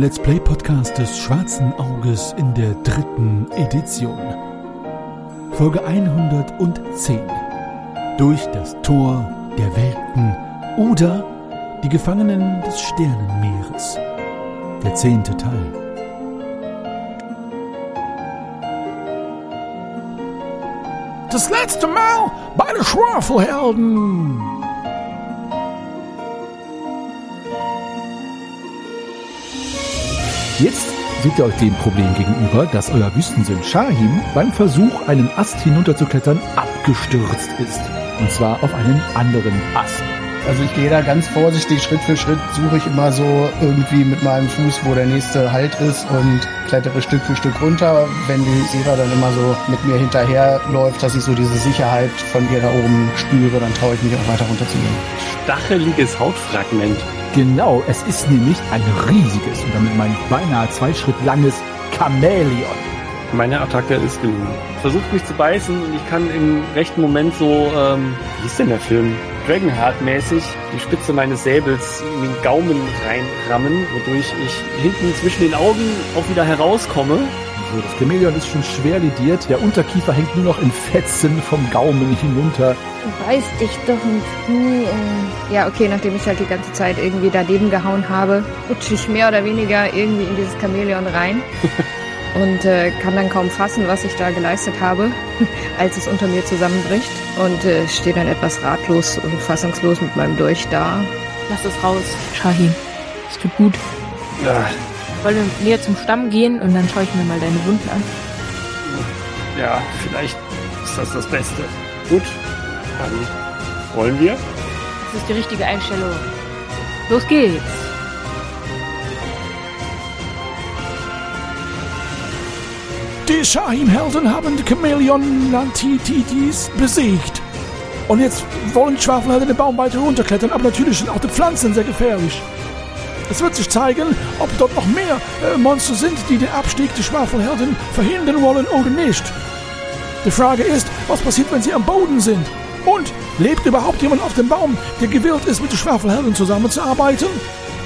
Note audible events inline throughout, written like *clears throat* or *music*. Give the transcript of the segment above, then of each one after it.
Let's Play Podcast des Schwarzen Auges in der dritten Edition. Folge 110. Durch das Tor der Welten oder die Gefangenen des Sternenmeeres. Der zehnte Teil. Das letzte Mal bei den Schwafelhelden. Jetzt seht ihr euch dem Problem gegenüber, dass euer Wüstensinn Shahim beim Versuch, einen Ast hinunterzuklettern, abgestürzt ist. Und zwar auf einen anderen Ast. Also ich gehe da ganz vorsichtig, Schritt für Schritt suche ich immer so irgendwie mit meinem Fuß, wo der nächste Halt ist und klettere Stück für Stück runter. Wenn die Sera dann immer so mit mir hinterherläuft, dass ich so diese Sicherheit von ihr da oben spüre, dann traue ich mich auch weiter runterzugehen. Stacheliges Hautfragment. Genau, es ist nämlich ein riesiges und damit mein beinahe zwei Schritt langes Chamäleon. Meine Attacke ist gelungen. Versucht mich zu beißen und ich kann im rechten Moment so, ähm, wie ist denn der Film? Dragonheart-mäßig die Spitze meines Säbels in den Gaumen reinrammen, wodurch ich hinten zwischen den Augen auch wieder herauskomme. So, das Chamäleon ist schon schwer lidiert. Der Unterkiefer hängt nur noch in Fetzen vom Gaumen hinunter. Beiß dich doch ins Knie. äh. Ja, okay, nachdem ich halt die ganze Zeit irgendwie daneben gehauen habe, rutsche ich mehr oder weniger irgendwie in dieses Chamäleon rein. *laughs* und äh, kann dann kaum fassen, was ich da geleistet habe, *laughs* als es unter mir zusammenbricht. Und äh, stehe dann etwas ratlos und fassungslos mit meinem Dolch da. Lass es raus, Shahim. Es tut gut. Ja, Wollen wir näher zum Stamm gehen und dann schaue ich mir mal deine Wunden an. ja, vielleicht ist das das Beste. Gut, dann wollen wir. Das ist die richtige Einstellung. Los geht's. Die Shahim-Helden haben die Chamäleon Lantitidis besiegt. Und jetzt wollen die Schwafelhelden den Baum weiter runterklettern, aber natürlich sind auch die Pflanzen sehr gefährlich. Es wird sich zeigen, ob dort noch mehr äh, Monster sind, die den Abstieg der Schwafelhelden verhindern wollen oder nicht. Die Frage ist, was passiert, wenn sie am Boden sind? Und lebt überhaupt jemand auf dem Baum, der gewillt ist, mit den Schwafelhelden zusammenzuarbeiten?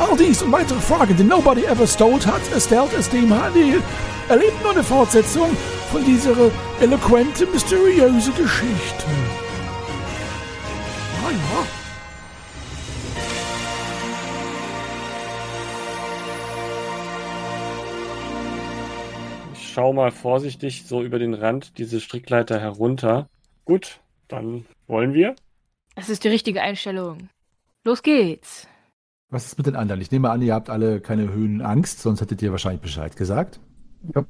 All dies und weitere Fragen, die Nobody Ever Stole hat, erstellt es dem HD, erlebt nur eine Fortsetzung von dieser eloquente, mysteriöse Geschichte. Ah ja. Schau mal vorsichtig so über den Rand diese Strickleiter herunter. Gut, dann wollen wir. Das ist die richtige Einstellung. Los geht's. Was ist mit den anderen? Ich nehme an, ihr habt alle keine Höhenangst, sonst hättet ihr wahrscheinlich Bescheid gesagt. Jupp,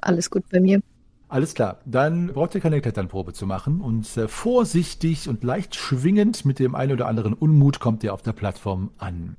alles gut bei mir. Alles klar, dann braucht ihr keine Kletternprobe zu machen und äh, vorsichtig und leicht schwingend mit dem einen oder anderen Unmut kommt ihr auf der Plattform an.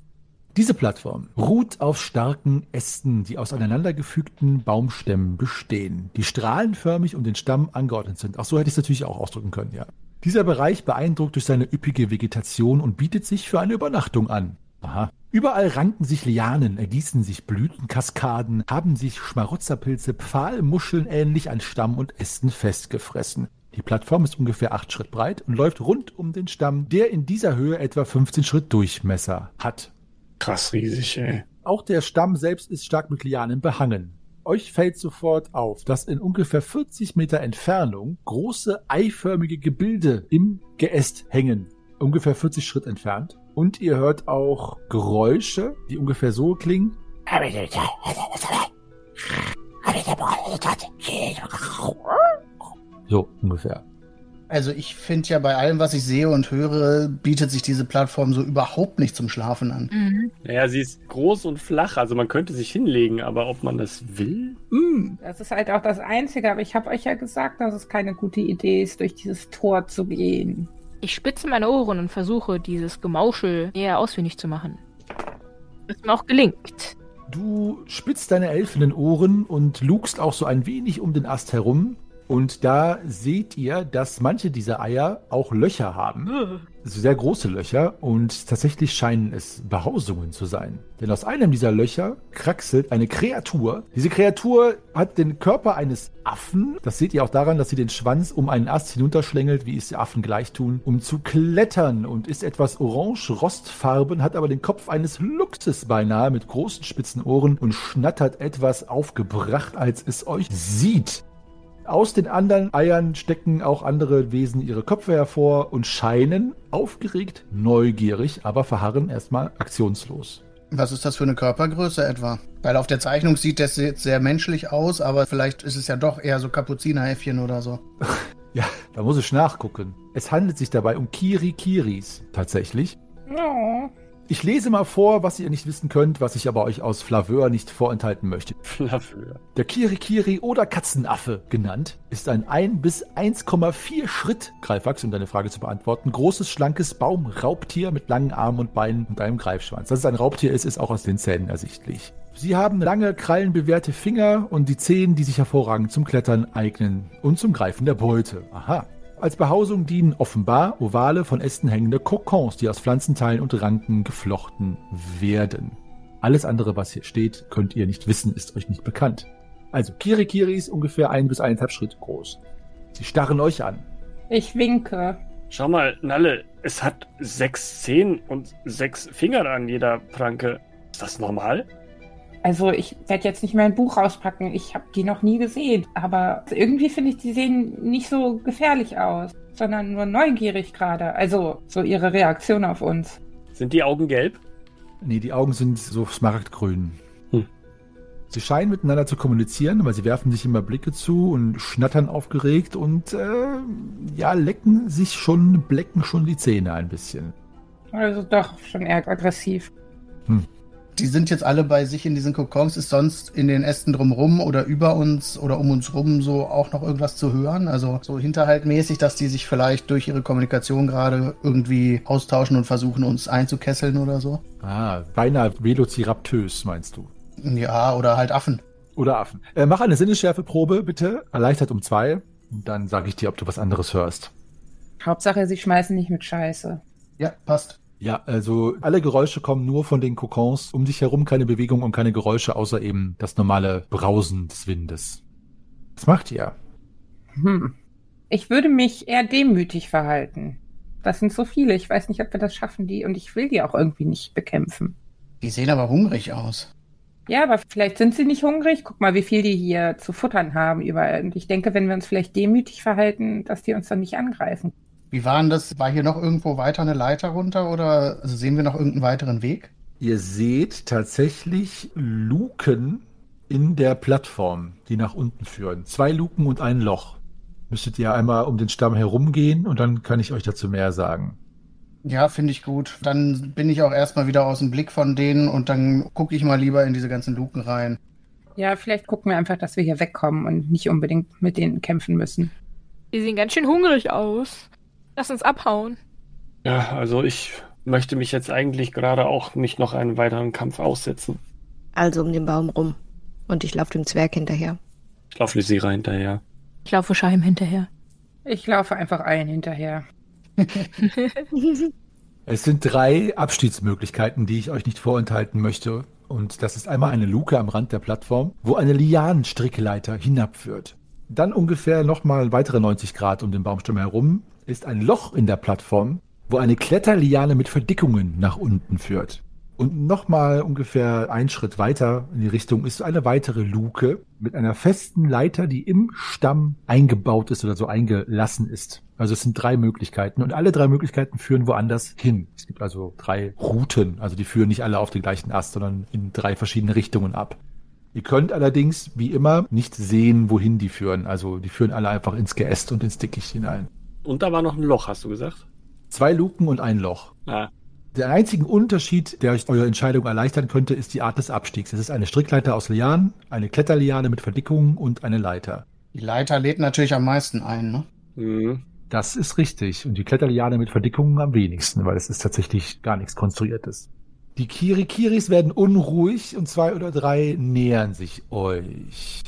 Diese Plattform ruht auf starken Ästen, die aus aneinandergefügten Baumstämmen bestehen, die strahlenförmig um den Stamm angeordnet sind. Ach so hätte ich es natürlich auch ausdrücken können, ja. Dieser Bereich beeindruckt durch seine üppige Vegetation und bietet sich für eine Übernachtung an. Aha. Überall ranken sich Lianen, ergießen sich Blütenkaskaden, haben sich Schmarotzerpilze Pfahlmuscheln ähnlich an Stamm und Ästen festgefressen. Die Plattform ist ungefähr acht Schritt breit und läuft rund um den Stamm, der in dieser Höhe etwa 15 Schritt Durchmesser hat. Krass riesig, ey. Auch der Stamm selbst ist stark mit Lianen behangen. Euch fällt sofort auf, dass in ungefähr 40 Meter Entfernung große eiförmige Gebilde im Geäst hängen. Ungefähr 40 Schritt entfernt. Und ihr hört auch Geräusche, die ungefähr so klingen. So ungefähr. Also ich finde ja bei allem, was ich sehe und höre, bietet sich diese Plattform so überhaupt nicht zum Schlafen an. Mhm. Naja, sie ist groß und flach, also man könnte sich hinlegen, aber ob man das will? Das ist halt auch das Einzige, aber ich habe euch ja gesagt, dass es keine gute Idee ist, durch dieses Tor zu gehen. Ich spitze meine Ohren und versuche, dieses Gemauschel näher ausfindig zu machen. Was mir auch gelingt. Du spitzt deine elfenen Ohren und lugst auch so ein wenig um den Ast herum Und da seht ihr, dass manche dieser Eier auch Löcher haben. Also sehr große Löcher und tatsächlich scheinen es Behausungen zu sein. Denn aus einem dieser Löcher kraxelt eine Kreatur. Diese Kreatur hat den Körper eines Affen. Das seht ihr auch daran, dass sie den Schwanz um einen Ast hinunterschlängelt, wie es die Affen gleich tun, um zu klettern und ist etwas orange-rostfarben, hat aber den Kopf eines Luchses beinahe mit großen spitzen Ohren und schnattert etwas aufgebracht, als es euch sieht. Aus den anderen Eiern stecken auch andere Wesen ihre Köpfe hervor und scheinen aufgeregt, neugierig, aber verharren erstmal aktionslos. Was ist das für eine Körpergröße etwa? Weil auf der Zeichnung sieht das jetzt sehr menschlich aus, aber vielleicht ist es ja doch eher so Kapuzinerhäffchen oder so. *laughs* Ja, da muss ich nachgucken. Es handelt sich dabei um Kiri-Kiris, tatsächlich. Oh. Ich lese mal vor, was ihr nicht wissen könnt, was ich aber euch aus Flaveur nicht vorenthalten möchte. Flaveur. Der Kirikiri oder Katzenaffe genannt, ist ein 1 bis 1,4 Schritt, Greifax, um deine Frage zu beantworten, großes, schlankes Baumraubtier mit langen Armen und Beinen und einem Greifschwanz. Dass es ein Raubtier ist, ist auch aus den Zähnen ersichtlich. Sie haben lange, krallenbewehrte Finger und die Zehen, die sich hervorragend zum Klettern eignen und zum Greifen der Beute. Aha. Als Behausung dienen offenbar ovale, von Ästen hängende Kokons, die aus Pflanzenteilen und Ranken geflochten werden. Alles andere, was hier steht, könnt ihr nicht wissen, ist euch nicht bekannt. Also, Kirikiri ist ungefähr ein bis eineinhalb Schritt groß. Sie starren euch an. Ich winke. Schau mal, Nalle, es hat sechs Zehen und sechs Finger an jeder Pranke. Ist das normal? Also ich werde jetzt nicht mein Buch rauspacken. Ich habe die noch nie gesehen. Aber irgendwie finde ich, die sehen nicht so gefährlich aus, sondern nur neugierig gerade. Also so ihre Reaktion auf uns. Sind die Augen gelb? Nee, die Augen sind so smaragdgrün. Hm. Sie scheinen miteinander zu kommunizieren, weil sie werfen sich immer Blicke zu und schnattern aufgeregt und äh, ja, lecken sich schon, blecken schon die Zähne ein bisschen. Also doch schon eher aggressiv. Die sind jetzt alle bei sich in diesen Kokons. Ist sonst in den Ästen drumrum oder über uns oder um uns rum so auch noch irgendwas zu hören? Also so hinterhaltmäßig, dass die sich vielleicht durch ihre Kommunikation gerade irgendwie austauschen und versuchen, uns einzukesseln oder so? Ah, beinahe velociraptös, meinst du? Ja, oder halt Affen. Oder Affen. Äh, mach eine Sinnesschärfeprobe, bitte. Erleichtert um zwei. Und dann sage ich dir, ob du was anderes hörst. Hauptsache, sie schmeißen nicht mit Scheiße. Ja, passt. Ja, also alle Geräusche kommen nur von den Kokons. Um dich herum keine Bewegung und keine Geräusche, außer eben das normale Brausen des Windes. Was macht ihr? Hm. Ich würde mich eher demütig verhalten. Das sind so viele. Ich weiß nicht, ob wir das schaffen, die. Und ich will die auch irgendwie nicht bekämpfen. Die sehen aber hungrig aus. Ja, aber vielleicht sind sie nicht hungrig. Guck mal, wie viel die hier zu futtern haben überall. Und ich denke, wenn wir uns vielleicht demütig verhalten, dass die uns dann nicht angreifen. Wie waren das? War hier noch irgendwo weiter eine Leiter runter oder also sehen wir noch irgendeinen weiteren Weg? Ihr seht tatsächlich Luken in der Plattform, die nach unten führen. Zwei Luken und ein Loch. Müsstet ihr einmal um den Stamm herumgehen und dann kann ich euch dazu mehr sagen. Ja, finde ich gut. Dann bin ich auch erstmal wieder aus dem Blick von denen und dann gucke ich mal lieber in diese ganzen Luken rein. Ja, vielleicht gucken wir einfach, dass wir hier wegkommen und nicht unbedingt mit denen kämpfen müssen. Die sehen ganz schön hungrig aus. Lass uns abhauen. Ja, also ich möchte mich jetzt eigentlich gerade auch nicht noch einen weiteren Kampf aussetzen. Also um den Baum rum. Und ich laufe dem Zwerg hinterher. Ich laufe Lysira hinterher. Ich laufe Scheim hinterher. Ich laufe einfach allen hinterher. *laughs* Es sind drei Abstiegsmöglichkeiten, die ich euch nicht vorenthalten möchte. Und das ist einmal eine Luke am Rand der Plattform, wo eine Lianenstrickleiter hinabführt. Dann ungefähr nochmal weitere 90 Grad um den Baumstamm herum ist ein Loch in der Plattform, wo eine Kletterliane mit Verdickungen nach unten führt. Und nochmal ungefähr einen Schritt weiter in die Richtung ist eine weitere Luke mit einer festen Leiter, die im Stamm eingebaut ist oder so eingelassen ist. Also es sind drei Möglichkeiten und alle drei Möglichkeiten führen woanders hin. Es gibt also drei Routen, also die führen nicht alle auf den gleichen Ast, sondern in drei verschiedene Richtungen ab. Ihr könnt allerdings, wie immer, nicht sehen, wohin die führen. Also die führen alle einfach ins Geäst und ins Dickicht hinein. Und da war noch ein Loch, hast du gesagt? Zwei Luken und ein Loch. Ah, Der einzige Unterschied, der euch eure Entscheidung erleichtern könnte, ist die Art des Abstiegs. Es ist eine Strickleiter aus Lianen, eine Kletterliane mit Verdickungen und eine Leiter. Die Leiter lädt natürlich am meisten ein, ne? mhm. Das ist richtig. Und die Kletterliane mit Verdickungen am wenigsten, weil es ist tatsächlich gar nichts Konstruiertes. Die Kirikiris werden unruhig und zwei oder drei nähern sich euch.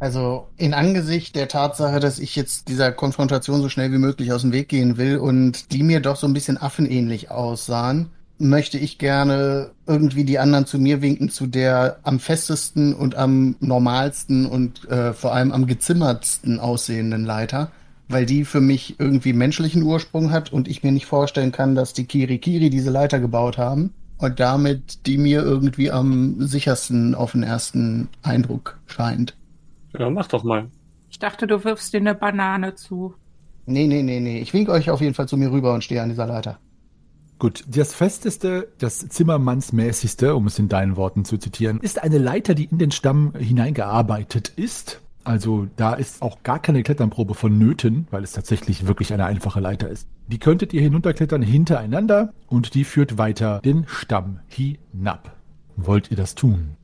Also in Angesicht der Tatsache, dass ich jetzt dieser Konfrontation so schnell wie möglich aus dem Weg gehen will und die mir doch so ein bisschen affenähnlich aussahen, möchte ich gerne irgendwie die anderen zu mir winken, zu der am festesten und am normalsten und äh, vor allem am gezimmertsten aussehenden Leiter, weil die für mich irgendwie menschlichen Ursprung hat und ich mir nicht vorstellen kann, dass die Kirikiri diese Leiter gebaut haben und damit die mir irgendwie am sichersten auf den ersten Eindruck scheint. Ja, mach doch mal. Ich dachte, du wirfst dir eine Banane zu. Nee, nee, nee, nee. Ich winke euch auf jeden Fall zu mir rüber und stehe an dieser Leiter. Gut, das Festeste, das Zimmermannsmäßigste, um es in deinen Worten zu zitieren, ist eine Leiter, die in den Stamm hineingearbeitet ist. Also da ist auch gar keine Kletternprobe vonnöten, weil es tatsächlich wirklich eine einfache Leiter ist. Die könntet ihr hinunterklettern hintereinander und die führt weiter den Stamm hinab. Wollt ihr das tun?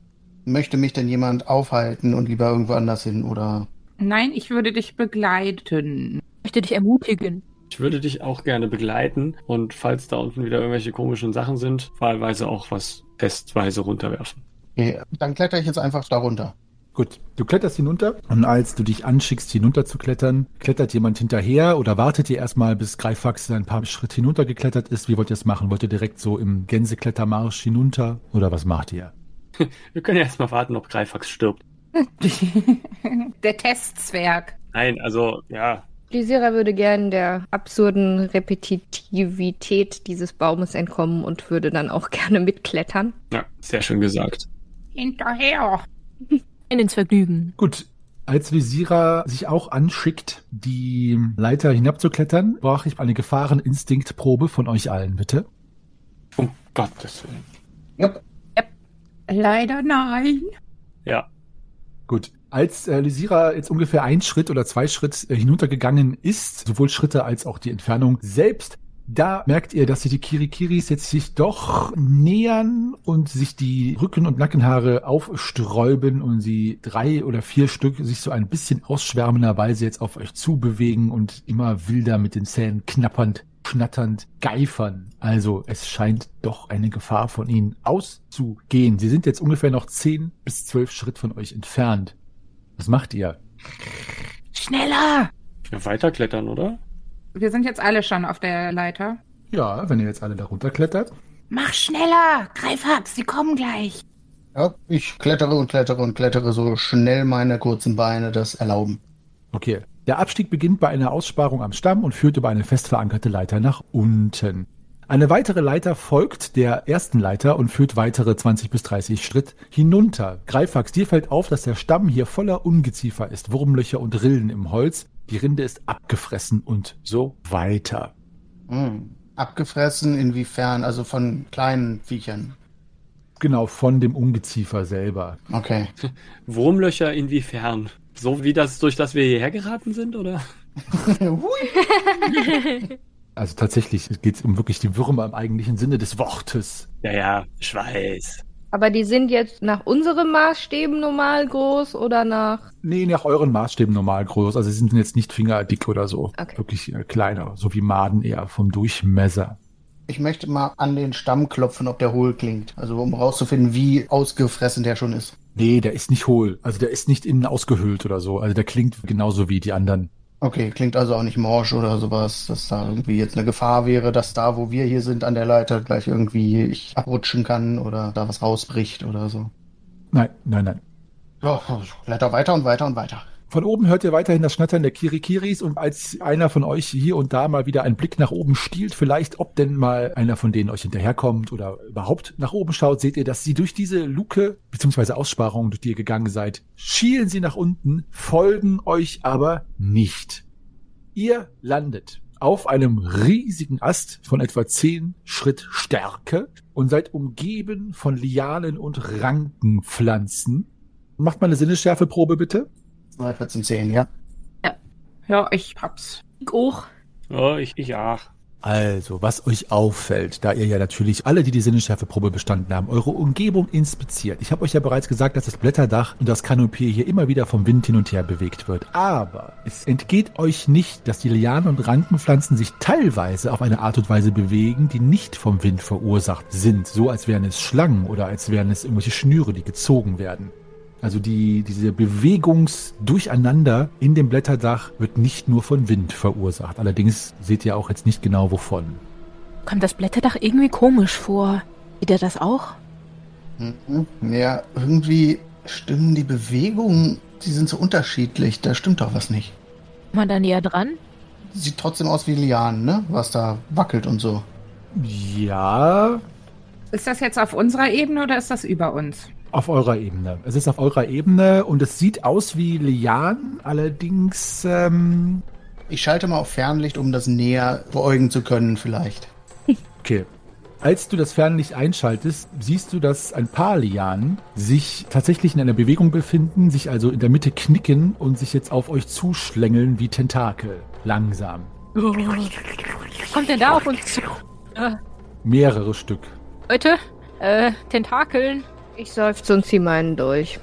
Möchte mich denn jemand aufhalten und lieber irgendwo anders hin oder? Nein, ich würde dich begleiten. Ich möchte dich ermutigen. Ich würde dich auch gerne begleiten und falls da unten wieder irgendwelche komischen Sachen sind, wahlweise auch was testweise runterwerfen. Okay, dann kletter ich jetzt einfach da runter. Gut, du kletterst hinunter und als du dich anschickst, hinunter zu klettern, klettert jemand hinterher oder wartet ihr erstmal, bis Greifax ein paar Schritte hinuntergeklettert ist? Wie wollt ihr es machen? Wollt ihr direkt so im Gänseklettermarsch hinunter oder was macht ihr? *laughs* Wir können ja erstmal warten, ob Greifax stirbt. *laughs* Der Testzwerg. Nein, also, ja. Lysira würde gern der absurden Repetitivität dieses Baumes entkommen und würde dann auch *laughs* gerne mitklettern. Ja, sehr schön gesagt. Hinterher. In ins Vergnügen. Gut. Als Visira sich auch anschickt, die Leiter hinabzuklettern, brauche ich eine Gefahreninstinktprobe von euch allen, bitte. Um Gottes Willen. Jupp. Leider nein. Ja. Gut. Als äh, Lysira jetzt ungefähr ein Schritt oder zwei Schritt äh, hinuntergegangen ist, sowohl Schritte als auch die Entfernung selbst, da merkt ihr, dass sich die Kirikiris jetzt sich doch nähern und sich die Rücken- und Nackenhaare aufsträuben und sie drei oder vier Stück sich so ein bisschen ausschwärmenderweise jetzt auf euch zubewegen und immer wilder mit den Zähnen knappernd, schnatternd geifern. Also es scheint doch eine Gefahr von ihnen auszugehen. Sie sind jetzt ungefähr noch zehn bis zwölf Schritt von euch entfernt. Was macht ihr? Schneller! ja weiterklettern, oder? Wir sind jetzt alle schon auf der Leiter. Ja, wenn ihr jetzt alle da runterklettert. Mach schneller! Greif ab, sie kommen gleich. Ja, ich klettere und klettere und klettere so schnell meine kurzen Beine das erlauben. Okay. Der Abstieg beginnt bei einer Aussparung am Stamm und führt über eine fest verankerte Leiter nach unten. Eine weitere Leiter folgt der ersten Leiter und führt weitere 20 bis 30 Schritt hinunter. Greifax, dir fällt auf, dass der Stamm hier voller Ungeziefer ist, Wurmlöcher und Rillen im Holz. Die Rinde ist abgefressen und so weiter. Hm. Abgefressen inwiefern? Also von kleinen Viechern. Genau, von dem Ungeziefer selber. Okay. *laughs* Wurmlöcher inwiefern? So wie das, durch das wir hierher geraten sind, oder? *laughs* Also tatsächlich geht es um wirklich die Würmer im eigentlichen Sinne des Wortes. Ja, ja, ich weiß. Aber die sind jetzt nach unseren Maßstäben normal groß oder nach. Nee, nach euren Maßstäben normal groß. Also sie sind jetzt nicht fingerdick oder so. Okay. Wirklich äh, kleiner, so wie Maden eher vom Durchmesser. Ich möchte mal an den Stamm klopfen, ob der hohl klingt. Also um rauszufinden, wie ausgefressen der schon ist. Nee, der ist nicht hohl. Also der ist nicht innen ausgehöhlt oder so. Also der klingt genauso wie die anderen. Okay, klingt also auch nicht morsch oder sowas, dass da irgendwie jetzt eine Gefahr wäre, dass da, wo wir hier sind an der Leiter, gleich irgendwie ich abrutschen kann oder da was rausbricht oder so. Nein, nein, nein. Ja, kletter weiter und weiter und weiter. Von oben hört ihr weiterhin das Schnattern der Kirikiris und als einer von euch hier und da mal wieder einen Blick nach oben stiehlt, vielleicht ob denn mal einer von denen euch hinterherkommt oder überhaupt nach oben schaut, seht ihr, dass sie durch diese Luke bzw. Aussparung, durch die ihr gegangen seid, schielen sie nach unten, folgen euch aber nicht. Ihr landet auf einem riesigen Ast von etwa 10 Schritt Stärke und seid umgeben von Lianen und Rankenpflanzen. Macht mal eine Sinnesschärfeprobe bitte. 2, 14, 10, ja. Ja, ich hab's. Ich auch. Ja, ich, ich auch. Also, was euch auffällt, da ihr ja natürlich alle, die die Sinnesschärfeprobe bestanden haben, eure Umgebung inspiziert. Ich habe euch ja bereits gesagt, dass das Blätterdach und das Kanopier hier immer wieder vom Wind hin und her bewegt wird. Aber es entgeht euch nicht, dass die Lianen und Rankenpflanzen sich teilweise auf eine Art und Weise bewegen, die nicht vom Wind verursacht sind. So als wären es Schlangen oder als wären es irgendwelche Schnüre, die gezogen werden. Also die, diese Bewegungsdurcheinander in dem Blätterdach wird nicht nur von Wind verursacht. Allerdings seht ihr auch jetzt nicht genau wovon. Kommt das Blätterdach irgendwie komisch vor? Sieht er das auch? Mhm. Ja, irgendwie stimmen die Bewegungen, die sind so unterschiedlich. Da stimmt doch was nicht. Mal da näher dran? Sieht trotzdem aus wie Lianen, ne? Was da wackelt und so. Ja, Ist das jetzt auf unserer Ebene oder ist das über uns? Auf eurer Ebene. Es ist auf eurer Ebene und es sieht aus wie Lianen, allerdings ähm, Ich schalte mal auf Fernlicht, um das näher beäugen zu können, vielleicht. Okay. Als du das Fernlicht einschaltest, siehst du, dass ein paar Lianen sich tatsächlich in einer Bewegung befinden, sich also in der Mitte knicken und sich jetzt auf euch zuschlängeln wie Tentakel. Langsam. Was kommt denn da auf uns zu? Äh, Mehrere Stück. Leute, äh, Tentakeln. Ich seufze und zieh meinen durch.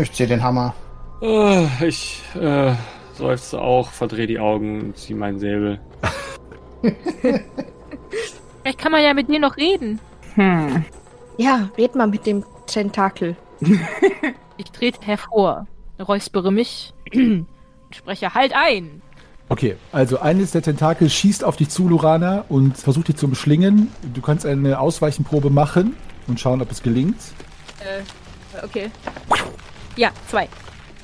Ich zieh den Hammer. Äh, ich äh, seufze auch, verdrehe die Augen und ziehe meinen Säbel. *laughs* Vielleicht kann man ja mit dir noch reden. Hm. Ja, red mal mit dem Tentakel. *laughs* Ich trete hervor, räuspere mich, *clears throat* und spreche halt ein. Okay, also eines der Tentakel schießt auf dich zu, Lurana, und versucht dich zu umschlingen. Du kannst eine Ausweichenprobe machen und schauen, ob es gelingt. Äh, okay. Ja, zwei.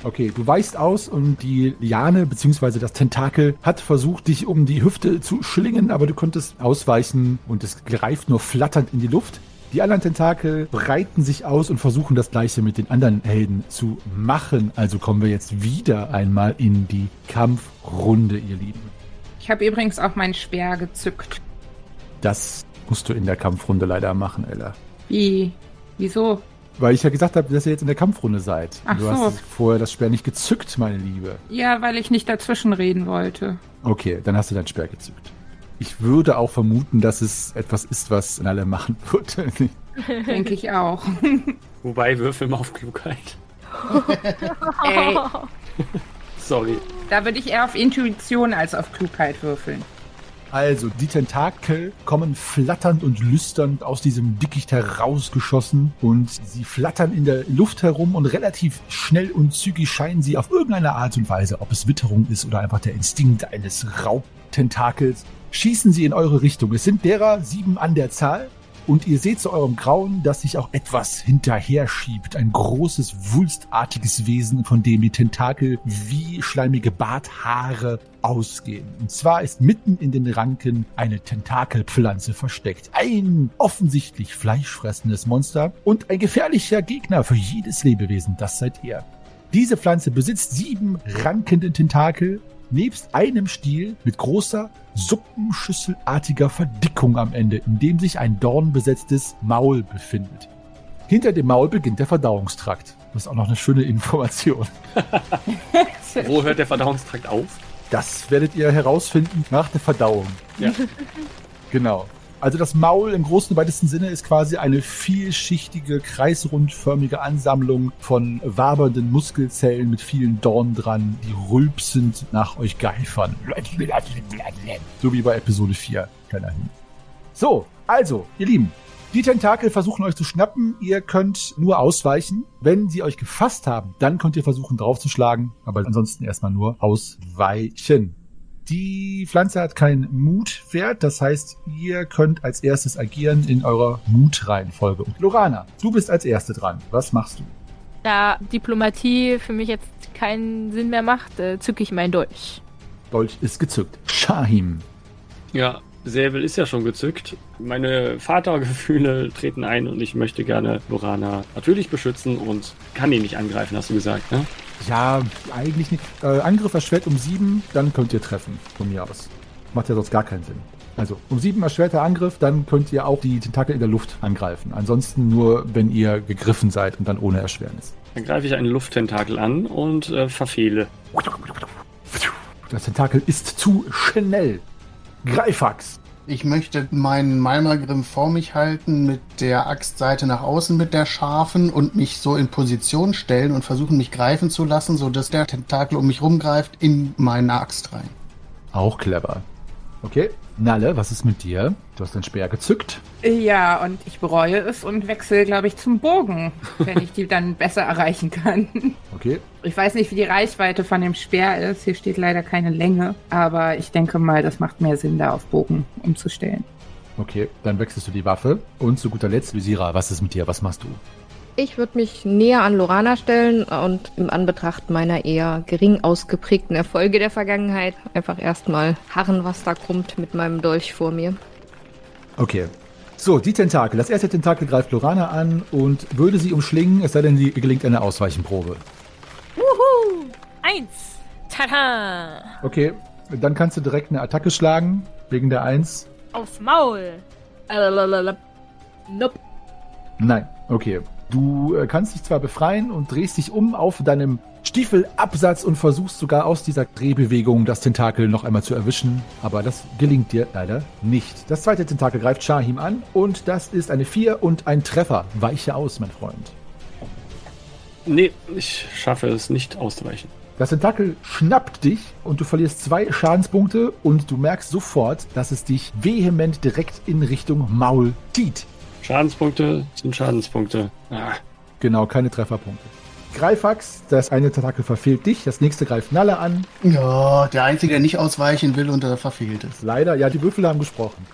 Okay, du weichst aus und die Liane bzw. das Tentakel hat versucht, dich um die Hüfte zu schlingen, aber du konntest ausweichen und es greift nur flatternd in die Luft. Die anderen Tentakel breiten sich aus und versuchen das gleiche mit den anderen Helden zu machen. Also kommen wir jetzt wieder einmal in die Kampfrunde, ihr Lieben. Ich habe übrigens auch meinen Speer gezückt. Das musst du in der Kampfrunde leider machen, Ella. Wie? Wieso? Weil ich ja gesagt habe, dass ihr jetzt in der Kampfrunde seid. Ach du so. hast vorher das Speer nicht gezückt, meine Liebe. Ja, weil ich nicht dazwischen reden wollte. Okay, dann hast du dein Speer gezückt. Ich würde auch vermuten, dass es etwas ist, was Nalle machen würde. *laughs* Denke ich auch. *laughs* Wobei, würfel mal auf Klugheit. *laughs* Ey, Sorry. da würde ich eher auf Intuition als auf Klugheit würfeln. Also, die Tentakel kommen flatternd und lüsternd aus diesem Dickicht herausgeschossen und sie flattern in der Luft herum und relativ schnell und zügig scheinen sie auf irgendeine Art und Weise, ob es Witterung ist oder einfach der Instinkt eines Raubtentakels, schießen sie in eure Richtung. Es sind derer sieben an der Zahl und ihr seht zu eurem Grauen, dass sich auch etwas hinterher schiebt. Ein großes, wulstartiges Wesen, von dem die Tentakel wie schleimige Barthaare ausgehen. Und zwar ist mitten in den Ranken eine Tentakelpflanze versteckt. Ein offensichtlich fleischfressendes Monster und ein gefährlicher Gegner für jedes Lebewesen, das seid ihr. Diese Pflanze besitzt sieben rankende Tentakel, nebst einem Stiel mit großer, suppenschüsselartiger Verdickung am Ende, in dem sich ein dornbesetztes Maul befindet. Hinter dem Maul beginnt der Verdauungstrakt. Das ist auch noch eine schöne Information. *laughs* Wo hört der Verdauungstrakt auf? Das werdet ihr herausfinden nach der Verdauung. Ja. Genau. Also das Maul im großen und weitesten Sinne ist quasi eine vielschichtige, kreisrundförmige Ansammlung von wabernden Muskelzellen mit vielen Dornen dran, die rülpsend nach euch geifern. So wie bei Episode 4. Kleiner Hin. So, also, ihr Lieben. Die Tentakel versuchen euch zu schnappen. Ihr könnt nur ausweichen. Wenn sie euch gefasst haben, dann könnt ihr versuchen draufzuschlagen. Aber ansonsten erstmal nur ausweichen. Die Pflanze hat keinen Mutwert, das heißt, ihr könnt als erstes agieren in eurer Mutreihenfolge. Und Lorana, du bist als Erste dran. Was machst du? Da Diplomatie für mich jetzt keinen Sinn mehr macht, äh, zücke ich meinen Dolch. Dolch ist gezückt. Shahim. Ja, Säbel ist ja schon gezückt. Meine Vatergefühle *laughs* treten ein und ich möchte gerne Lorana natürlich beschützen und kann ihn nicht angreifen, hast du gesagt, ne? Ja, eigentlich nicht. Äh, Angriff erschwert um sieben, dann könnt ihr treffen, von mir aus. Macht ja sonst gar keinen Sinn. Also, um sieben erschwerter Angriff, dann könnt ihr auch die Tentakel in der Luft angreifen. Ansonsten nur, wenn ihr gegriffen seid und dann ohne Erschwernis. Dann greife ich einen Lufttentakel an und äh, verfehle. Das Tentakel ist zu schnell. Greifax. Ich möchte meinen Malmagrim vor mich halten, mit der Axtseite nach außen mit der scharfen und mich so in Position stellen und versuchen, mich greifen zu lassen, sodass der Tentakel um mich rumgreift in meine Axt rein. Auch clever. Okay. Nalle, was ist mit dir? Du hast deinen Speer gezückt. Ja, und ich bereue es und wechsle, glaube ich, zum Bogen, *laughs* wenn ich die dann besser erreichen kann. Okay. Ich weiß nicht, wie die Reichweite von dem Speer ist. Hier steht leider keine Länge, aber ich denke mal, das macht mehr Sinn, da auf Bogen umzustellen. Okay, dann wechselst du die Waffe. Und zu guter Letzt, Visira, was ist mit dir? Was machst du? Ich würde mich näher an Lorana stellen und im Anbetracht meiner eher gering ausgeprägten Erfolge der Vergangenheit einfach erstmal harren, was da kommt mit meinem Dolch vor mir. Okay. So, die Tentakel. Das erste Tentakel greift Lorana an und würde sie umschlingen, es sei denn, sie gelingt eine Ausweichenprobe. Wuhu! Eins! Tada! Okay, dann kannst du direkt eine Attacke schlagen, wegen der Eins. Aufs Maul! Lalalala. Nope. Nein, okay. Du äh, kannst dich zwar befreien und drehst dich um auf deinem Stiefelabsatz und versuchst sogar aus dieser Drehbewegung das Tentakel noch einmal zu erwischen, aber das gelingt dir leider nicht. Das zweite Tentakel greift Shahim an und das ist eine 4 und ein Treffer. Weiche aus, mein Freund. Nee, ich schaffe es nicht auszuweichen. Das Tentakel schnappt dich und du verlierst zwei Schadenspunkte und du merkst sofort, dass es dich vehement direkt in Richtung Maul zieht. Schadenspunkte sind Schadenspunkte. Ah, Genau, keine Trefferpunkte. Greifax, das eine Tentakel verfehlt dich, das nächste greift Nalle an. Ja, der Einzige, der nicht ausweichen will und der verfehlt ist. Leider, ja, die Würfel haben gesprochen.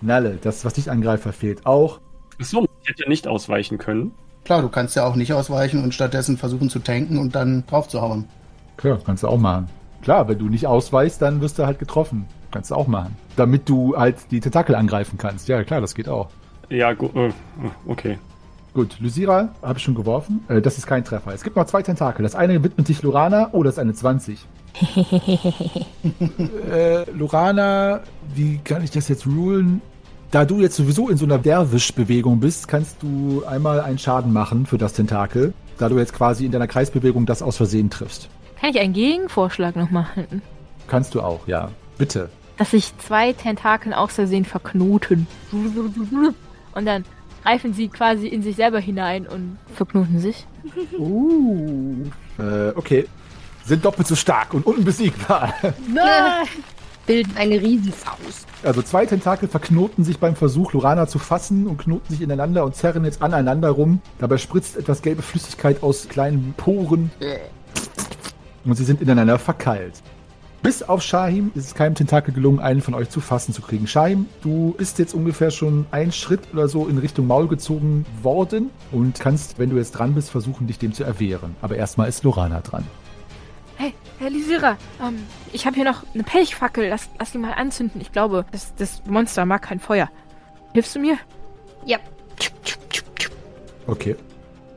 Nalle, das, was dich angreift, verfehlt auch. Achso, ich hätte nicht ausweichen können. Klar, du kannst ja auch nicht ausweichen und stattdessen versuchen zu tanken und dann drauf zu hauen. Klar, kannst du auch machen. Klar, wenn du nicht ausweichst, dann wirst du halt getroffen. Kannst du auch machen. Damit du halt die Tentakel angreifen kannst. Ja, klar, das geht auch. Ja, gut. Äh, okay. Gut, Lysira habe ich schon geworfen. Äh, das ist kein Treffer. Es gibt noch zwei Tentakel. Das eine widmet sich Lorana. Oh, das ist eine 20. *laughs* äh, Lorana, wie kann ich das jetzt rulen? Da du jetzt sowieso in so einer Derwisch-Bewegung bist, kannst du einmal einen Schaden machen für das Tentakel. Da du jetzt quasi in deiner Kreisbewegung das aus Versehen triffst. Kann ich einen Gegenvorschlag noch machen? Kannst du auch, ja. Bitte. Dass sich zwei Tentakeln aus Versehen verknoten. Und dann greifen sie quasi in sich selber hinein und verknoten sich. Äh, okay. Sind doppelt so stark und unbesiegbar. *laughs* Bilden eine Riesenfaust. Also zwei Tentakel verknoten sich beim Versuch, Lorana zu fassen und knoten sich ineinander und zerren jetzt aneinander rum. Dabei spritzt etwas gelbe Flüssigkeit aus kleinen Poren. Und sie sind ineinander verkeilt. Bis auf Shahim ist es keinem Tentakel gelungen, einen von euch zu fassen zu kriegen. Shahim, du bist jetzt ungefähr schon einen Schritt oder so in Richtung Maul gezogen worden und kannst, wenn du jetzt dran bist, versuchen, dich dem zu erwehren. Aber erstmal ist Lorana dran. Hey, Herr Lysira, ähm, ich habe hier noch eine Pechfackel. Lass, lass die mal anzünden. Ich glaube, das, das Monster mag kein Feuer. Hilfst du mir? Ja. Okay.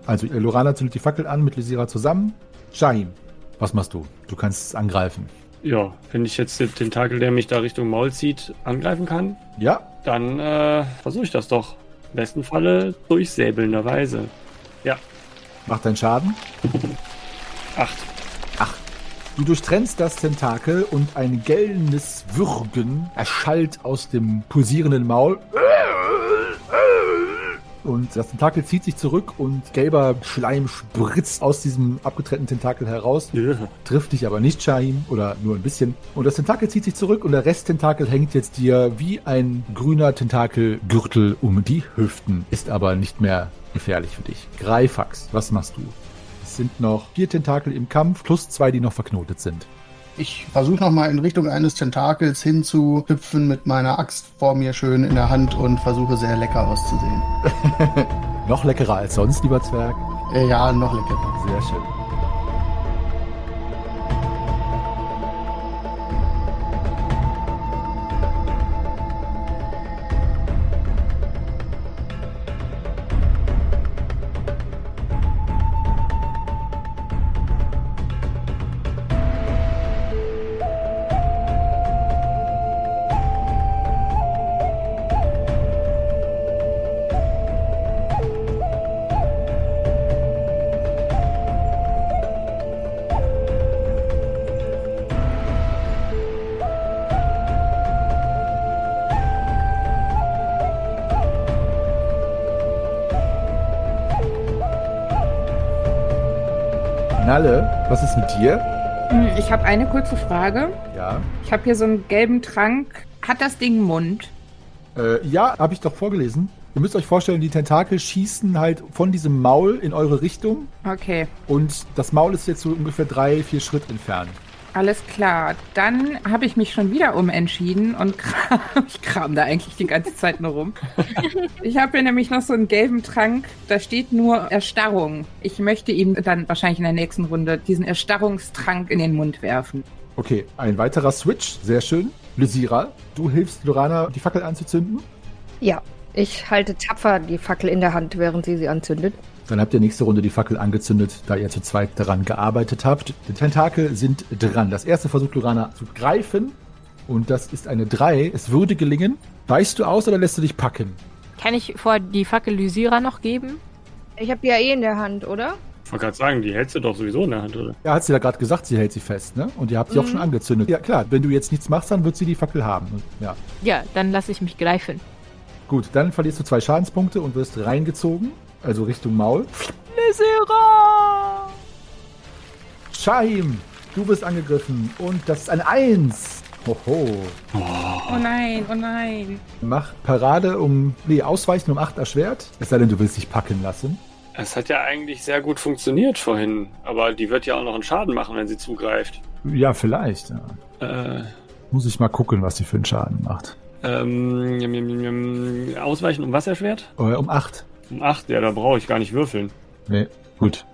Also äh, Lorana zündet die Fackel an mit Lysira zusammen. Shahim, was machst du? Du kannst angreifen. Ja, wenn ich jetzt den Tentakel, der mich da Richtung Maul zieht, angreifen kann, Ja, dann äh, versuche ich das doch. Im besten Falle durchsäbelnderweise. Ja, mach deinen Schaden. acht. Du durchtrennst das Tentakel und ein gellendes Würgen erschallt aus dem pulsierenden Maul. Und das Tentakel zieht sich zurück und gelber Schleim spritzt aus diesem abgetrennten Tentakel heraus. Ja. Trifft dich aber nicht, Shahim, oder nur ein bisschen. Und das Tentakel zieht sich zurück und der Resttentakel hängt jetzt dir wie ein grüner Tentakelgürtel um die Hüften. Ist aber nicht mehr gefährlich für dich. Greifax, was machst du? Es sind noch vier Tentakel im Kampf, plus zwei, die noch verknotet sind. Ich versuche nochmal in Richtung eines Tentakels hinzuhüpfen mit meiner Axt vor mir schön in der Hand und versuche sehr lecker auszusehen. *laughs* Noch leckerer als sonst, lieber Zwerg. Äh, ja, noch leckerer. Sehr schön. Was ist mit dir? Hm, Ich habe eine kurze Frage. Ja. Ich habe hier so einen gelben Trank. Hat das Ding einen Mund? Äh, ja, habe ich doch vorgelesen. Ihr müsst euch vorstellen, die Tentakel schießen halt von diesem Maul in eure Richtung Okay, und das Maul ist jetzt so ungefähr drei, vier Schritt entfernt. Alles klar. Dann habe ich mich schon wieder umentschieden und kram, *laughs* ich kram da eigentlich die ganze Zeit nur rum. Ich habe hier nämlich noch so einen gelben Trank, da steht nur Erstarrung. Ich möchte ihm dann wahrscheinlich in der nächsten Runde diesen Erstarrungstrank in den Mund werfen. Okay, ein weiterer Switch, sehr schön. Lysira, du hilfst Lorana, die Fackel anzuzünden. Ja, ich halte tapfer die Fackel in der Hand, während sie sie anzündet. Dann habt ihr nächste Runde die Fackel angezündet, da ihr zu zweit daran gearbeitet habt. Die Tentakel sind dran. Das erste versucht Lorana zu greifen und das ist eine 3. Es würde gelingen. Weichst du aus oder lässt du dich packen? Kann ich vor die Fackel Lysira noch geben? Ich habe die ja eh in der Hand, oder? Ich wollte gerade sagen, die hältst du doch sowieso in der Hand, oder? Ja, hat sie ja gerade gesagt, sie hält sie fest, ne? Und ihr habt sie auch schon angezündet. Ja, klar, wenn du jetzt nichts machst, dann wird sie die Fackel haben. Ja. Ja, dann lasse ich mich greifen. Gut, dann verlierst du zwei Schadenspunkte und wirst reingezogen, also Richtung Maul. Lysira! Shahim, du wirst angegriffen und das ist ein Eins. Hoho. Oh nein, oh nein. Mach Parade um, nee, Ausweichen um 8 erschwert. Es sei denn, du willst dich packen lassen. Es hat ja eigentlich sehr gut funktioniert vorhin, aber die wird ja auch noch einen Schaden machen, wenn sie zugreift. Ja, vielleicht. Ja. Äh, Muss ich mal gucken, was sie für einen Schaden macht. ähm, ausweichen um was erschwert? Äh, um 8. Um 8, ja, da brauche ich gar nicht würfeln. Nee, gut.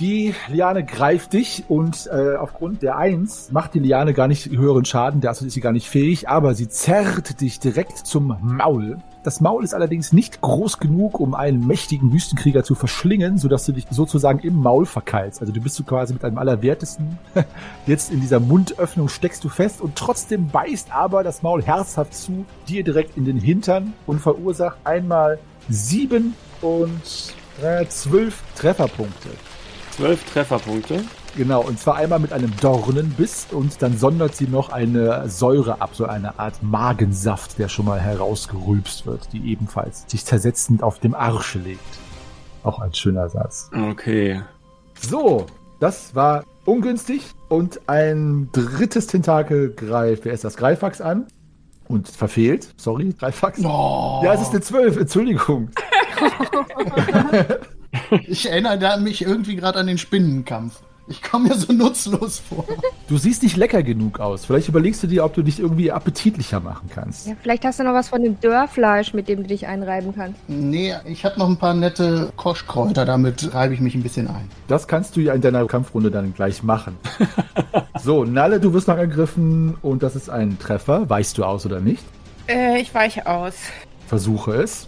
Die Liane greift dich und äh, aufgrund der 1 macht die Liane gar nicht höheren Schaden, dazu ist sie gar nicht fähig, aber sie zerrt dich direkt zum Maul. Das Maul ist allerdings nicht groß genug, um einen mächtigen Wüstenkrieger zu verschlingen, sodass du dich sozusagen im Maul verkeilst. Also du bist du quasi mit einem Allerwertesten *laughs* jetzt in dieser Mundöffnung steckst du fest und trotzdem beißt aber das Maul herzhaft zu, dir direkt in den Hintern und verursacht einmal sieben und äh, zwölf Trefferpunkte. Zwölf Trefferpunkte. Genau, und zwar einmal mit einem Dornenbiss und dann sondert sie noch eine Säure ab, so eine Art Magensaft, der schon mal herausgerülpst wird, die ebenfalls sich zersetzend auf dem Arsch legt. Auch ein schöner Satz. Okay. So, das war ungünstig und ein drittes Tentakel greift, wer ist das? Greifax an und verfehlt. Sorry, Greifax. Oh, Ja, es ist eine 12, Entschuldigung. *laughs* ich erinnere mich irgendwie gerade an den Spinnenkampf. Ich komme mir so nutzlos vor. Du siehst nicht lecker genug aus. Vielleicht überlegst du dir, ob du dich irgendwie appetitlicher machen kannst. Ja, vielleicht hast du noch was von dem Dörrfleisch, mit dem du dich einreiben kannst. Nee, ich habe noch ein paar nette Koschkräuter, damit reibe ich mich ein bisschen ein. Das kannst du ja in deiner Kampfrunde dann gleich machen. *laughs* so, Nalle, du wirst noch angegriffen und das ist ein Treffer. Weichst du aus oder nicht? Äh, ich weiche aus. Versuche es.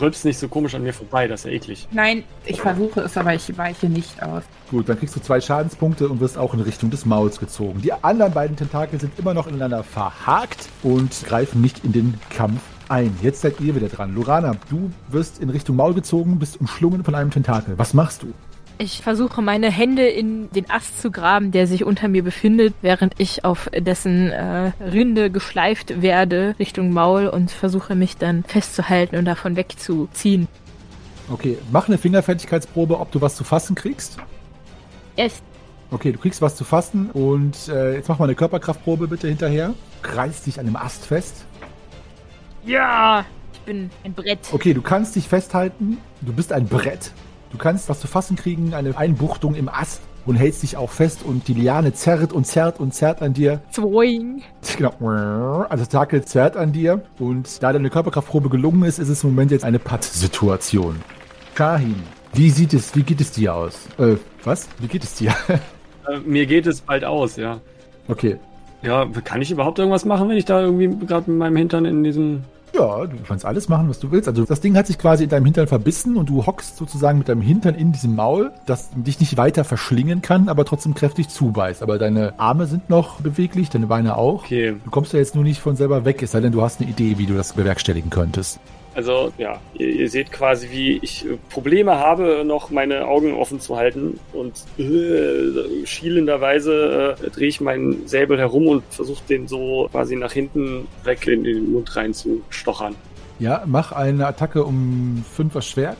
Rülpst nicht so komisch an mir vorbei, das ist ja eklig. Nein, ich versuche es, aber ich weiche nicht aus. Gut, dann kriegst du zwei Schadenspunkte und wirst auch in Richtung des Mauls gezogen. Die anderen beiden Tentakel sind immer noch ineinander verhakt und greifen nicht in den Kampf ein. Jetzt seid ihr wieder dran. Lorana, du wirst in Richtung Maul gezogen, bist umschlungen von einem Tentakel. Was machst du? Ich versuche meine Hände in den Ast zu graben, der sich unter mir befindet, während ich auf dessen äh, Rinde geschleift werde Richtung Maul und versuche mich dann festzuhalten und davon wegzuziehen. Okay, mach eine Fingerfertigkeitsprobe, ob du was zu fassen kriegst. Yes. Okay, du kriegst was zu fassen und äh, jetzt mach mal eine Körperkraftprobe bitte hinterher. Kreist dich an dem Ast fest. Ja, ich bin ein Brett. Okay, du kannst dich festhalten. Du bist ein Brett. Du kannst was zu fassen kriegen, eine Einbuchtung im Ast und hältst dich auch fest und die Liane zerrt und zerrt und zerrt an dir. Zwoing. Genau. Also Takel zerrt an dir und da deine Körperkraftprobe gelungen ist, ist es im Moment jetzt eine Patt-Situation. Kahin, wie sieht es, wie geht es dir aus? Äh, was? Wie geht es dir? *laughs* Äh, mir geht es bald aus, ja. okay. Ja, kann ich überhaupt irgendwas machen, wenn ich da irgendwie gerade mit meinem Hintern in diesem. Ja, du kannst alles machen, was du willst. Also das Ding hat sich quasi in deinem Hintern verbissen und du hockst sozusagen mit deinem Hintern in diesem Maul, das dich nicht weiter verschlingen kann, aber trotzdem kräftig zubeißt. Aber deine Arme sind noch beweglich, deine Beine auch. Okay. Du kommst ja jetzt nur nicht von selber weg, es sei denn, du hast eine Idee, wie du das bewerkstelligen könntest. Also, ja, ihr, ihr seht quasi, wie ich Probleme habe, noch meine Augen offen zu halten. Und äh, schielenderweise äh, drehe ich meinen Säbel herum und versuche den so quasi nach hinten weg in den Mund rein zu stochern. Ja, mach eine Attacke um 5er Schwert.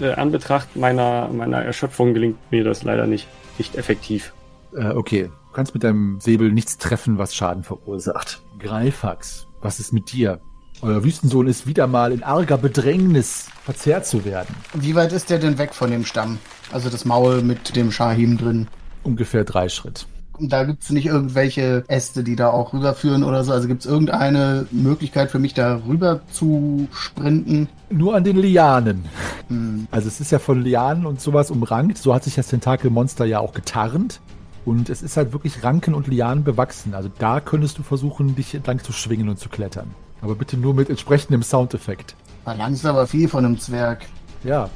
Äh, Anbetracht meiner, meiner Erschöpfung gelingt mir das leider nicht. Nicht effektiv. Äh, okay, du kannst mit deinem Säbel nichts treffen, was Schaden verursacht. Greifax, was ist mit dir? Euer Wüstensohn ist wieder mal in arger Bedrängnis, verzehrt zu werden. Wie weit ist der denn weg von dem Stamm? Also das Maul mit dem Shahim drin. Ungefähr drei Schritt. Und da gibt's nicht irgendwelche Äste, die da auch rüberführen oder so. Also gibt's irgendeine Möglichkeit für mich, da rüber zu sprinten? Nur an den Lianen. Hm. Also es ist ja von Lianen und sowas umrankt. So hat sich das Tentakelmonster ja auch getarnt. Und es ist halt wirklich Ranken und Lianen bewachsen. Also da könntest du versuchen, dich entlang zu schwingen und zu klettern. Aber bitte nur mit entsprechendem Soundeffekt. Verlangst aber viel von einem Zwerg. Ja,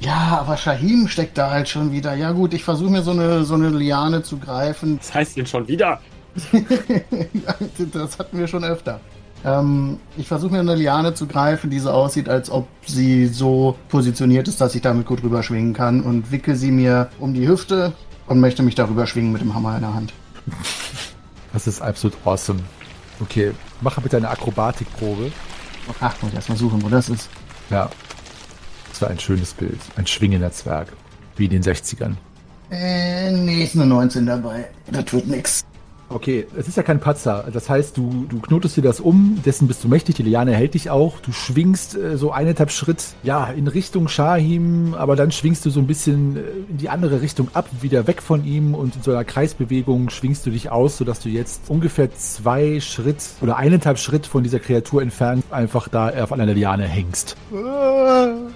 Ja, aber Shahim steckt da halt schon wieder. Ja gut, ich versuche mir so eine, so eine Liane zu greifen. Das heißt denn schon wieder. *laughs* das hatten wir schon öfter. Ähm, ich versuche mir eine Liane zu greifen, die so aussieht, als ob sie so positioniert ist, dass ich damit gut rüberschwingen kann und wickel sie mir um die Hüfte und möchte mich darüber schwingen mit dem Hammer in der Hand. das ist absolut awesome. Okay, mache bitte eine Akrobatikprobe. Ach, muss ich erstmal suchen, wo das ist. Ja. Das war ein schönes Bild. Ein schwingender Zwerg. Wie in den 60ern. Äh, nee, ist eine 19 dabei. Das wird nix. Okay, es ist ja kein Patzer. Das heißt, du, du knotest dir das um, dessen bist du mächtig, die Liane hält dich auch. Du schwingst äh, so eineinhalb Schritt, ja, in Richtung Shahim, aber dann schwingst du so ein bisschen äh, in die andere Richtung ab, wieder weg von ihm und in so einer Kreisbewegung schwingst du dich aus, sodass du jetzt ungefähr zwei Schritt oder eineinhalb Schritt von dieser Kreatur entfernt einfach da auf einer Liane hängst.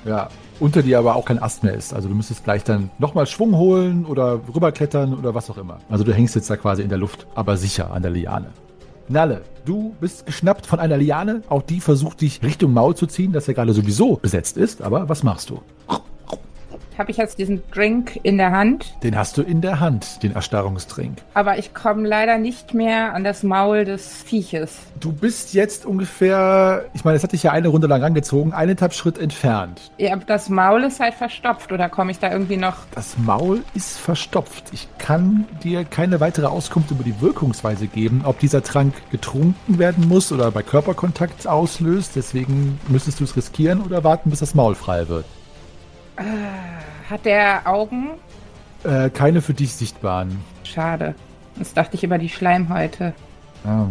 Ja, unter dir aber auch kein Ast mehr ist. Also du müsstest gleich dann nochmal Schwung holen oder rüberklettern oder was auch immer. Also du hängst jetzt da quasi in der Luft, aber sicher an der Liane. Nalle, du bist geschnappt von einer Liane. Auch die versucht dich Richtung Maul zu ziehen, das ja gerade sowieso besetzt ist. Aber was machst du? Habe ich jetzt diesen Drink in der Hand, Den hast du in der Hand, den Erstarrungstrink. aber ich komme leider nicht mehr an das Maul des Vieches. Du bist jetzt ungefähr, ich meine, es hat dich ja eine Runde lang rangezogen, eineinhalb Schritt entfernt. Ja, das Maul ist halt verstopft oder komme ich da irgendwie noch? Das Maul ist verstopft. Ich kann dir keine weitere Auskunft über die Wirkungsweise geben, ob dieser Trank getrunken werden muss oder bei Körperkontakt auslöst. Deswegen müsstest du es riskieren oder warten, bis das Maul frei wird. Hat der Augen? Äh, keine für dich sichtbaren. Schade. Das dachte ich über die Schleimhäute. Ah.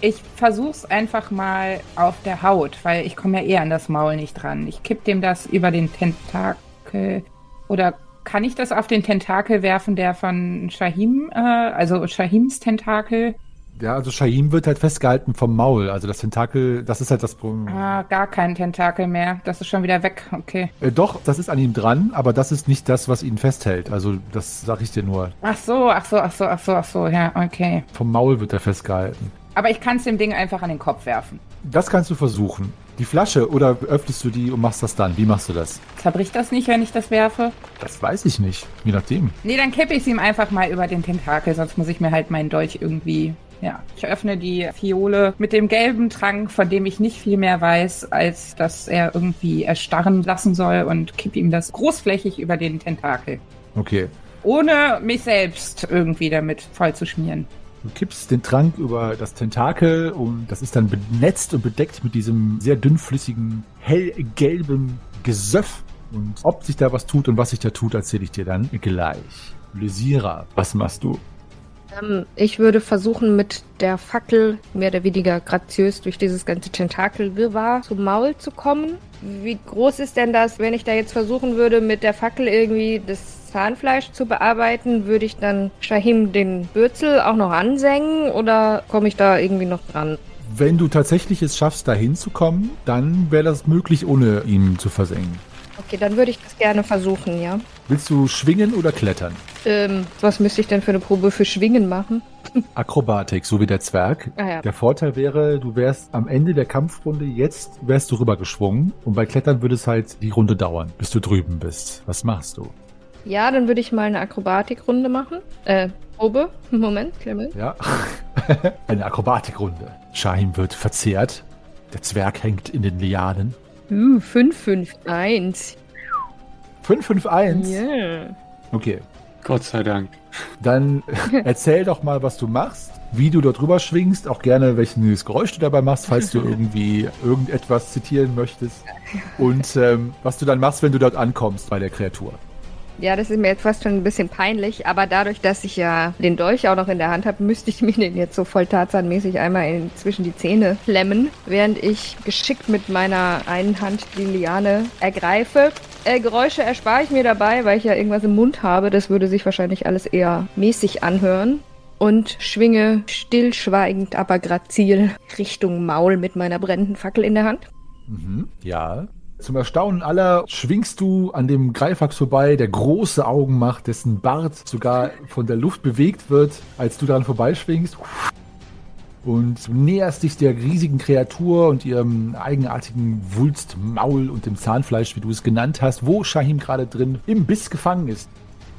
Ich versuch's einfach mal auf der Haut, weil ich komme ja eh an das Maul nicht dran. Ich kipp dem das über den Tentakel. Oder kann ich das auf den Tentakel werfen, der von Shahim, äh, also Shahims Tentakel? Ja, also Shahim wird halt festgehalten vom Maul. Also das Tentakel, das ist halt das Problem. Ah, gar kein Tentakel mehr. Das ist schon wieder weg. Okay. Äh, doch, das ist an ihm dran, aber das ist nicht das, was ihn festhält. Also das sag ich dir nur. Ach so, ach so, ach so, ach so, ach so, ja, okay. Vom Maul wird er festgehalten. Aber ich kann es dem Ding einfach an den Kopf werfen. Das kannst du versuchen. Die Flasche oder öffnest du die und machst das dann? Wie machst du das? Zerbricht das nicht, wenn ich das werfe? Das weiß ich nicht. Je nachdem. Nee, dann kippe ich es ihm einfach mal über den Tentakel, sonst muss ich mir halt meinen Dolch irgendwie. Ja, ich öffne die Fiole mit dem gelben Trank, von dem ich nicht viel mehr weiß, als dass er irgendwie erstarren lassen soll und kipp ihm das großflächig über den Tentakel. Okay. Ohne mich selbst irgendwie damit voll zu schmieren. Du kippst den Trank über das Tentakel und das ist dann benetzt und bedeckt mit diesem sehr dünnflüssigen, hellgelben Gesöff. Und ob sich da was tut und was sich da tut, erzähle ich dir dann gleich. Lysira, was machst du? Ähm, ich würde versuchen, mit der Fackel mehr oder weniger graziös durch dieses ganze Tentakelwirrwarr zum Maul zu kommen. Wie groß ist denn das, wenn ich da jetzt versuchen würde, mit der Fackel irgendwie das Zahnfleisch zu bearbeiten? Würde ich dann Shahim den Bürzel auch noch ansengen oder komme ich da irgendwie noch dran? Wenn du tatsächlich es schaffst, da hinzukommen, dann wäre das möglich, ohne ihn zu versengen. Okay, dann würde ich das gerne versuchen, ja. Willst du schwingen oder klettern? Ähm, was müsste ich denn für eine Probe für Schwingen machen? *laughs* Akrobatik, so wie der Zwerg. Ah ja. Der Vorteil wäre, du wärst am Ende der Kampfrunde, jetzt wärst du rübergeschwungen und bei Klettern würde es halt die Runde dauern, bis du drüben bist. Was machst du? Ja, dann würde ich mal eine Akrobatikrunde machen. Äh, Probe. *laughs* Moment, Clement. Ja, *laughs* eine Akrobatikrunde. Shahim wird verzehrt. Der Zwerg hängt in den Lianen. Uh, 551. 551? Yeah. Okay, Gott sei Dank. dann *laughs* erzähl doch mal, was du machst wie du dort rüber schwingst, auch gerne welches Geräusch du dabei machst, falls du irgendwie irgendetwas zitieren möchtest. Und ähm, was du dann machst, wenn du dort ankommst bei der Kreatur. Ja, das ist mir jetzt fast schon ein bisschen peinlich, aber dadurch, dass ich ja den Dolch auch noch in der Hand habe, müsste ich *laughs* mir den jetzt so voll tarzanmäßig einmal in, zwischen die Zähne klemmen, während ich geschickt mit meiner einen Hand die Liane ergreife. Äh, Geräusche erspare ich mir dabei, weil ich ja irgendwas im Mund habe. Das würde sich wahrscheinlich alles eher mäßig anhören. Und schwinge stillschweigend, aber grazil Richtung Maul mit meiner brennenden Fackel in der Hand. Mhm, ja. Zum Erstaunen aller schwingst du an dem Greifax vorbei, der große Augen macht, dessen Bart sogar von der Luft bewegt wird, als du daran vorbeischwingst. Und näherst dich der riesigen Kreatur und ihrem eigenartigen Wulstmaul und dem Zahnfleisch, wie du es genannt hast, wo Shahim gerade drin im Biss gefangen ist.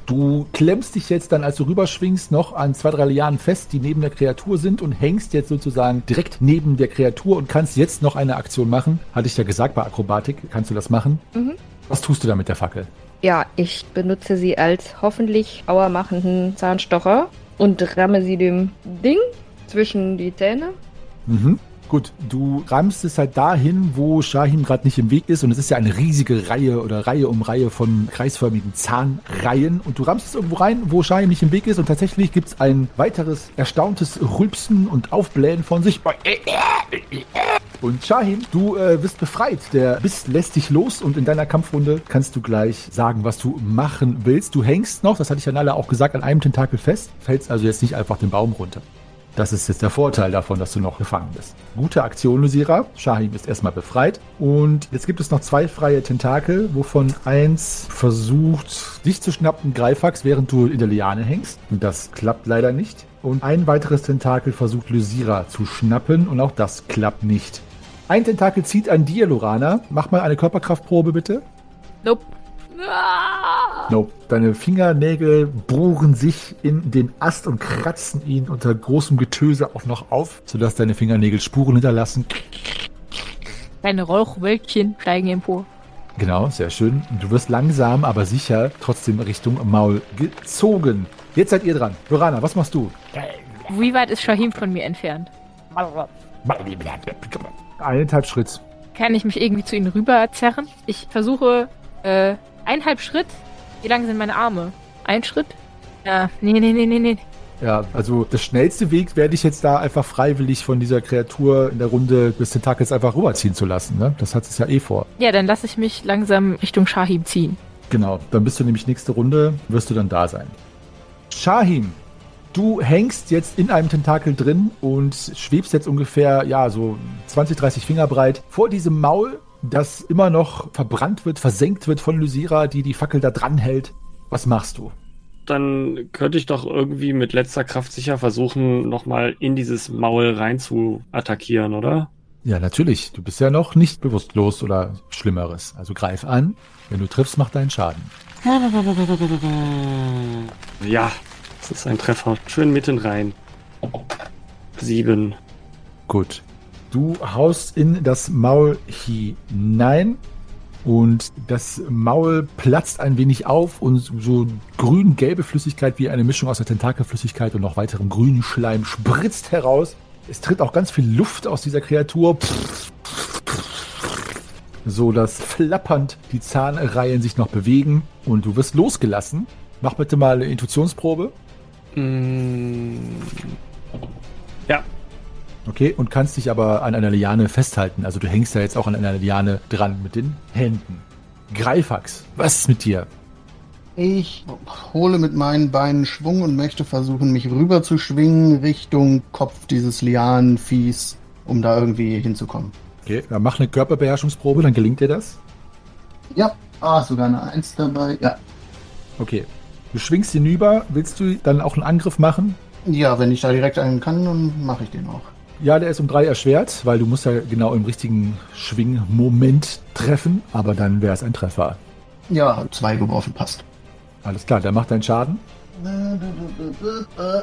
Du klemmst dich jetzt dann, als du rüberschwingst, noch an zwei, drei Lianen fest, die neben der Kreatur sind und hängst jetzt sozusagen direkt neben der Kreatur und kannst jetzt noch eine Aktion machen. Hatte ich ja gesagt, bei Akrobatik kannst du das machen. Mhm. Was tust du da mit der Fackel? Ja, ich benutze sie als hoffentlich auermachenden Zahnstocher und ramme sie dem Ding zwischen die Zähne. Mhm. Gut, du rammst es halt dahin, wo Shahim gerade nicht im Weg ist. Und es ist ja eine riesige Reihe oder Reihe um Reihe von kreisförmigen Zahnreihen. Und du rammst es irgendwo rein, wo Shahim nicht im Weg ist. Und tatsächlich gibt es ein weiteres erstauntes Rülpsen und Aufblähen von sich. Und Shahim, du äh, bist befreit. Der Biss lässt dich los und in deiner Kampfrunde kannst du gleich sagen, was du machen willst. Du hängst noch, das hatte ich ja alle auch gesagt, an einem Tentakel fest. Fällst also jetzt nicht einfach den Baum runter. Das ist jetzt der Vorteil davon, dass du noch gefangen bist. Gute Aktion, Lusira. Shahim ist erstmal befreit. Und jetzt gibt es noch zwei freie Tentakel, wovon eins versucht, dich zu schnappen, Greifax, während du in der Liane hängst. Und das klappt leider nicht. Und ein weiteres Tentakel versucht, Lysira zu schnappen. Und auch das klappt nicht. Ein Tentakel zieht an dir, Lorana. Mach mal eine Körperkraftprobe, bitte. Nope. Nope. Deine Fingernägel bohren sich in den Ast und kratzen ihn unter großem Getöse auch noch auf, sodass deine Fingernägel Spuren hinterlassen. Deine Rauchwölkchen steigen empor. Genau, sehr schön. Du wirst langsam, aber sicher trotzdem Richtung Maul gezogen. Jetzt seid ihr dran. Lorana, was machst du? Wie weit ist Shahim von mir entfernt? Eineinhalb Schritt. Kann ich mich irgendwie zu ihnen rüberzerren? Ich versuche, äh, eineinhalb Schritt. Wie lang sind meine Arme? Ein Schritt? Ja, nee, nee, nee, nee, nee. Ja, also der schnellste Weg wäre dich jetzt da einfach freiwillig von dieser Kreatur in der Runde des Tentakels einfach rüberziehen zu lassen. Ne? Das hat es ja eh vor. Ja, dann lasse ich mich langsam Richtung Shahim ziehen. Genau, dann bist du nämlich nächste Runde, wirst du dann da sein. Shahim, du hängst jetzt in einem Tentakel drin und schwebst jetzt ungefähr, ja, so 20, 30 Finger breit vor diesem Maul das immer noch verbrannt wird, versenkt wird von Lysira, die die Fackel da dran hält. Was machst du? Dann könnte ich doch irgendwie mit letzter Kraft sicher versuchen, nochmal in dieses Maul rein zu attackieren, oder? Ja, natürlich. Du bist ja noch nicht bewusstlos oder Schlimmeres. Also greif an. Wenn du triffst, mach deinen Schaden. Ja, das ist ein Treffer. Schön mitten rein. Sieben. Gut. Du haust in das Maul hinein und das Maul platzt ein wenig auf und so grün-gelbe Flüssigkeit wie eine Mischung aus der Tentakelflüssigkeit und noch weiterem grünen Schleim spritzt heraus. Es tritt auch ganz viel Luft aus dieser Kreatur. So dass flappernd die Zahnreihen sich noch bewegen und du wirst losgelassen. Mach bitte mal eine Intuitionsprobe. Mm. Ja, Okay, und kannst dich aber an einer Liane festhalten. Also du hängst da jetzt auch an einer Liane dran mit den Händen. Greifax, was ist mit dir? Ich hole mit meinen Beinen Schwung und möchte versuchen, mich rüber zu schwingen Richtung Kopf dieses Lianenviehs, um da irgendwie hinzukommen. Okay, dann mach eine Körperbeherrschungsprobe, dann gelingt dir das. Ja, ah, sogar eine Eins dabei, ja. Okay, du schwingst hinüber. Willst du dann auch einen Angriff machen? Ja, wenn ich da direkt einen kann, dann mache ich den auch. Ja, der ist um drei erschwert, weil du musst ja genau im richtigen Schwingmoment treffen, aber dann wäre es ein Treffer. Ja, zwei geworfen passt. Alles klar, der macht deinen Schaden.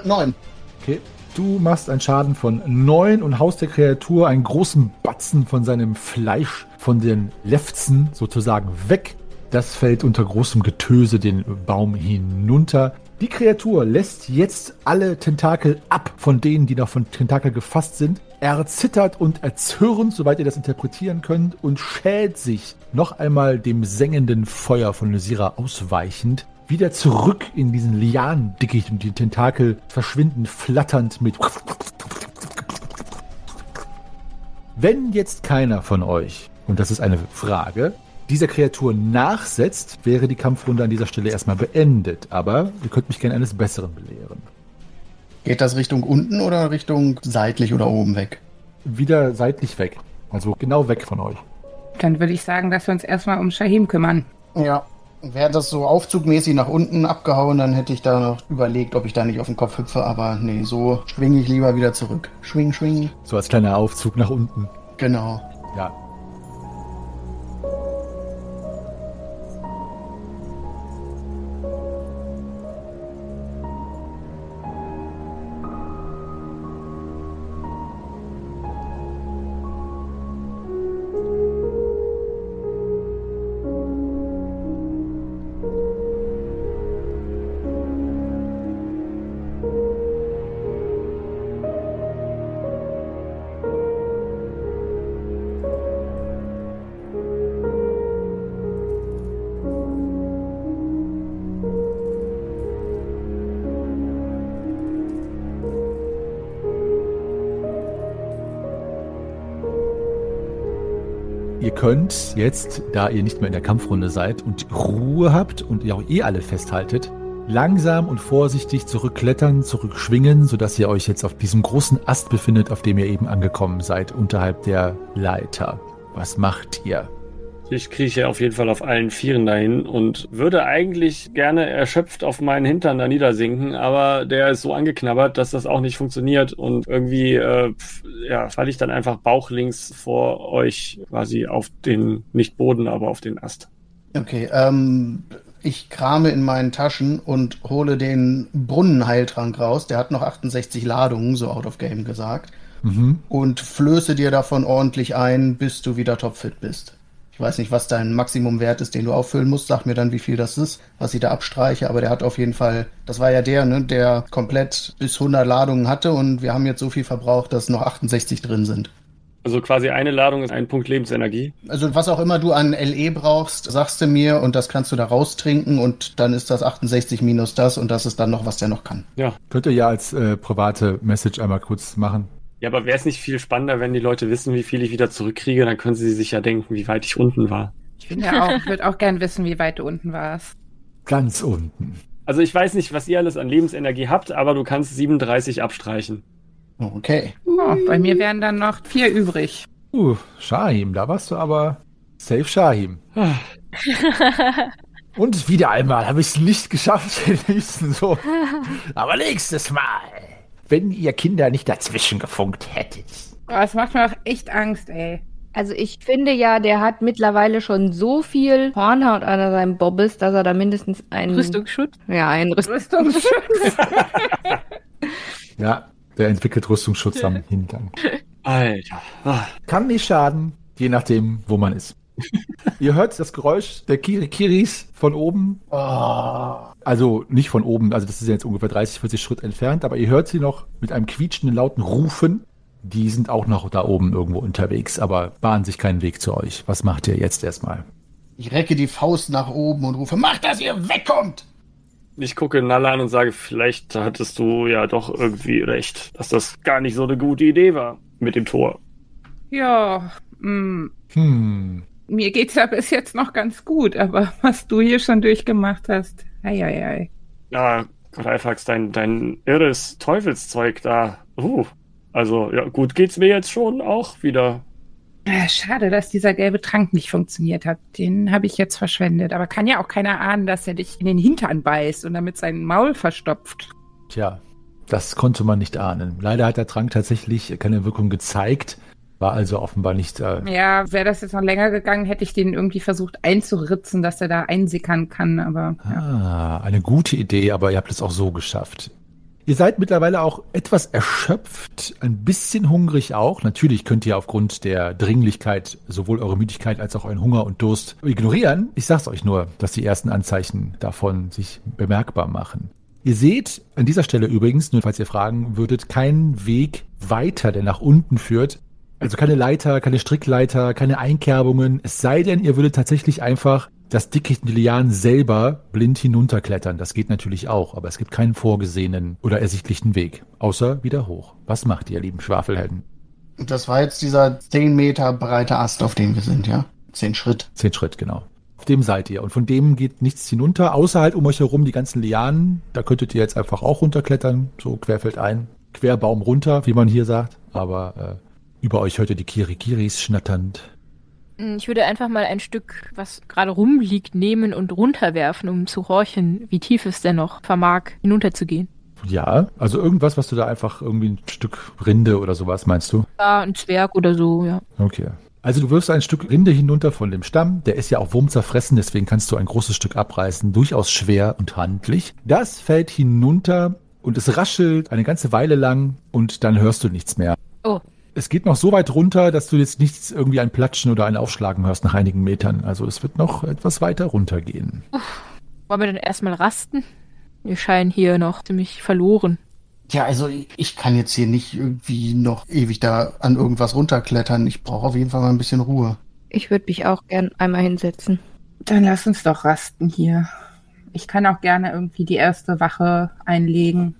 Neun. Okay. Du machst einen Schaden von neun und haust der Kreatur einen großen Batzen von seinem Fleisch, von den Lefzen sozusagen weg. Das fällt unter großem Getöse den Baum hinunter. Die Kreatur lässt jetzt alle Tentakel ab von denen, die noch von Tentakel gefasst sind. Er zittert und erzürnt, soweit ihr das interpretieren könnt, und schält sich noch einmal dem sengenden Feuer von Lysira ausweichend wieder zurück in diesen Lianendickicht und die Tentakel verschwinden flatternd mit. Wenn jetzt keiner von euch, und das ist eine Frage, dieser Kreatur nachsetzt, wäre die Kampfrunde an dieser Stelle erstmal beendet. Aber ihr könnt mich gerne eines Besseren belehren. Geht das Richtung unten oder Richtung seitlich oder oben weg? Wieder seitlich weg. Also genau weg von euch. Dann würde ich sagen, dass wir uns erstmal um Shahim kümmern. Ja. Wäre das so aufzugmäßig nach unten abgehauen, dann hätte ich da noch überlegt, ob ich da nicht auf den Kopf hüpfe. Aber nee, so schwinge ich lieber wieder zurück. Schwing, schwing. So als kleiner Aufzug nach unten. Genau. Ja. Könnt jetzt, da ihr nicht mehr in der Kampfrunde seid und Ruhe habt und ihr auch eh alle festhaltet, langsam und vorsichtig zurückklettern, zurückschwingen, sodass ihr euch jetzt auf diesem großen Ast befindet, auf dem ihr eben angekommen seid, unterhalb der Leiter. Was macht ihr? Ich krieche auf jeden Fall auf allen Vieren dahin und würde eigentlich gerne erschöpft auf meinen Hintern da niedersinken, aber der ist so angeknabbert, dass das auch nicht funktioniert und irgendwie äh, ja, falle ich dann einfach bauchlinks vor euch quasi auf den, nicht Boden, aber auf den Ast. Okay, ähm, ich krame in meinen Taschen und hole den Brunnenheiltrank raus. Der hat noch 68 Ladungen, so out of game gesagt. Mhm. Und flöße dir davon ordentlich ein, bis du wieder topfit bist. Ich weiß nicht, was dein Maximumwert ist, den du auffüllen musst. Sag mir dann, wie viel das ist, was ich da abstreiche. Aber der hat auf jeden Fall, das war ja der, ne, der komplett bis 100 Ladungen hatte und wir haben jetzt so viel verbraucht, dass noch 68 drin sind. Also quasi eine Ladung ist ein Punkt Lebensenergie. Also was auch immer du an LE brauchst, sagst du mir und das kannst du da raustrinken und dann ist das 68 minus das und das ist dann noch, was der noch kann. Ja. Könnt ihr ja als äh, private Message einmal kurz machen. Ja, aber wäre es nicht viel spannender, wenn die Leute wissen, wie viel ich wieder zurückkriege? Dann können sie sich ja denken, wie weit ich unten war. Ich finde ja auch, ich würde auch gern wissen, wie weit du unten warst. Ganz unten. Also ich weiß nicht, was ihr alles an Lebensenergie habt, aber du kannst 37 abstreichen. Okay. Oh, bei mir wären dann noch vier übrig. Uh, Shahim, da warst du aber safe Shahim. *laughs* Und wieder einmal habe ich es nicht geschafft, *laughs* den nächsten so. Aber nächstes Mal, wenn ihr Kinder nicht dazwischen gefunkt hättet. Das macht mir auch echt Angst, ey. Also ich finde ja, der hat mittlerweile schon so viel Hornhaut an seinem Bobbes, dass er da mindestens einen Rüstungsschutz. Ja, einen Rüst Rüstungsschutz. *laughs* Ja, der entwickelt Rüstungsschutz am Hintern. Alter. Ah. Kann nicht schaden, je nachdem, wo man ist. *laughs* ihr hört das Geräusch der Kirikiris von oben. Also nicht von oben, also das ist jetzt ungefähr 30, 40 Schritt entfernt, aber ihr hört sie noch mit einem quietschenden, lauten Rufen. Die sind auch noch da oben irgendwo unterwegs, aber bahnen sich keinen Weg zu euch. Was macht ihr jetzt erstmal? Ich recke die Faust nach oben und rufe, macht, dass ihr wegkommt! Ich gucke Nalla an und sage, vielleicht hattest du ja doch irgendwie recht, dass das gar nicht so eine gute Idee war mit dem Tor. ja, mh, Hm. Mir geht's ja bis jetzt noch ganz gut, aber was du hier schon durchgemacht hast, ei, ei, ei. Ja, Greifax, dein, dein irres Teufelszeug da. Uh, also, ja, gut geht's mir jetzt schon auch wieder. Schade, dass dieser gelbe Trank nicht funktioniert hat. Den habe ich jetzt verschwendet. Aber kann ja auch keiner ahnen, dass er dich in den Hintern beißt und damit sein Maul verstopft. Tja, das konnte man nicht ahnen. Leider hat der Trank tatsächlich keine Wirkung gezeigt, war also offenbar nicht. Äh, Ja, wäre das jetzt noch länger gegangen, hätte ich den irgendwie versucht einzuritzen, dass er da einsickern kann. Aber ja. Ah, eine gute Idee, aber ihr habt es auch so geschafft. Ihr seid mittlerweile auch etwas erschöpft, ein bisschen hungrig auch. Natürlich könnt ihr aufgrund der Dringlichkeit sowohl eure Müdigkeit als auch euren Hunger und Durst ignorieren. Ich sag's euch nur, dass die ersten Anzeichen davon sich bemerkbar machen. Ihr seht an dieser Stelle übrigens, nur falls ihr fragen würdet, keinen Weg weiter, der nach unten führt. Also keine Leiter, keine Strickleiter, keine Einkerbungen. Es sei denn, ihr würdet tatsächlich einfach das Dickicht Lianen selber blind hinunterklettern. Das geht natürlich auch, aber es gibt keinen vorgesehenen oder ersichtlichen Weg. Außer wieder hoch. Was macht ihr, lieben Schwafelhelden? Das war jetzt dieser 10 Meter breite Ast, auf dem wir sind, ja? 10 Schritt. Zehn Schritt, genau. Auf dem seid ihr. Und von dem geht nichts hinunter, außer halt um euch herum die ganzen Lianen. Da könntet ihr jetzt einfach auch runterklettern, so querfeldein. Querbaum runter, wie man hier sagt. Aber äh, über euch hört ihr die Kirikiris schnatternd. Hm, Ich würde einfach mal ein Stück, was gerade rumliegt, nehmen und runterwerfen, um zu horchen, wie tief es denn noch vermag, hinunterzugehen. Ja, also irgendwas, was du da einfach irgendwie ein Stück Rinde oder sowas meinst du? Ja, ein Zwerg oder so, ja. Okay. Also du wirfst ein Stück Rinde hinunter von dem Stamm. Der ist ja auch wurmzerfressen, deswegen kannst du ein großes Stück abreißen. Durchaus schwer und handlich. Das fällt hinunter und es raschelt eine ganze Weile lang und dann hörst du nichts mehr. Oh, Es geht noch so weit runter, dass du jetzt nichts irgendwie ein Platschen oder ein Aufschlagen hörst nach einigen Metern. Also es wird noch etwas weiter runtergehen. wollen wir dann erstmal rasten? Wir scheinen hier noch ziemlich verloren. Ja, also ich kann jetzt hier nicht irgendwie noch ewig da an irgendwas runterklettern. Ich brauche auf jeden Fall mal ein bisschen Ruhe. Ich würde mich auch gern einmal hinsetzen. Dann lass uns doch rasten hier. Ich kann auch gerne irgendwie die erste Wache einlegen.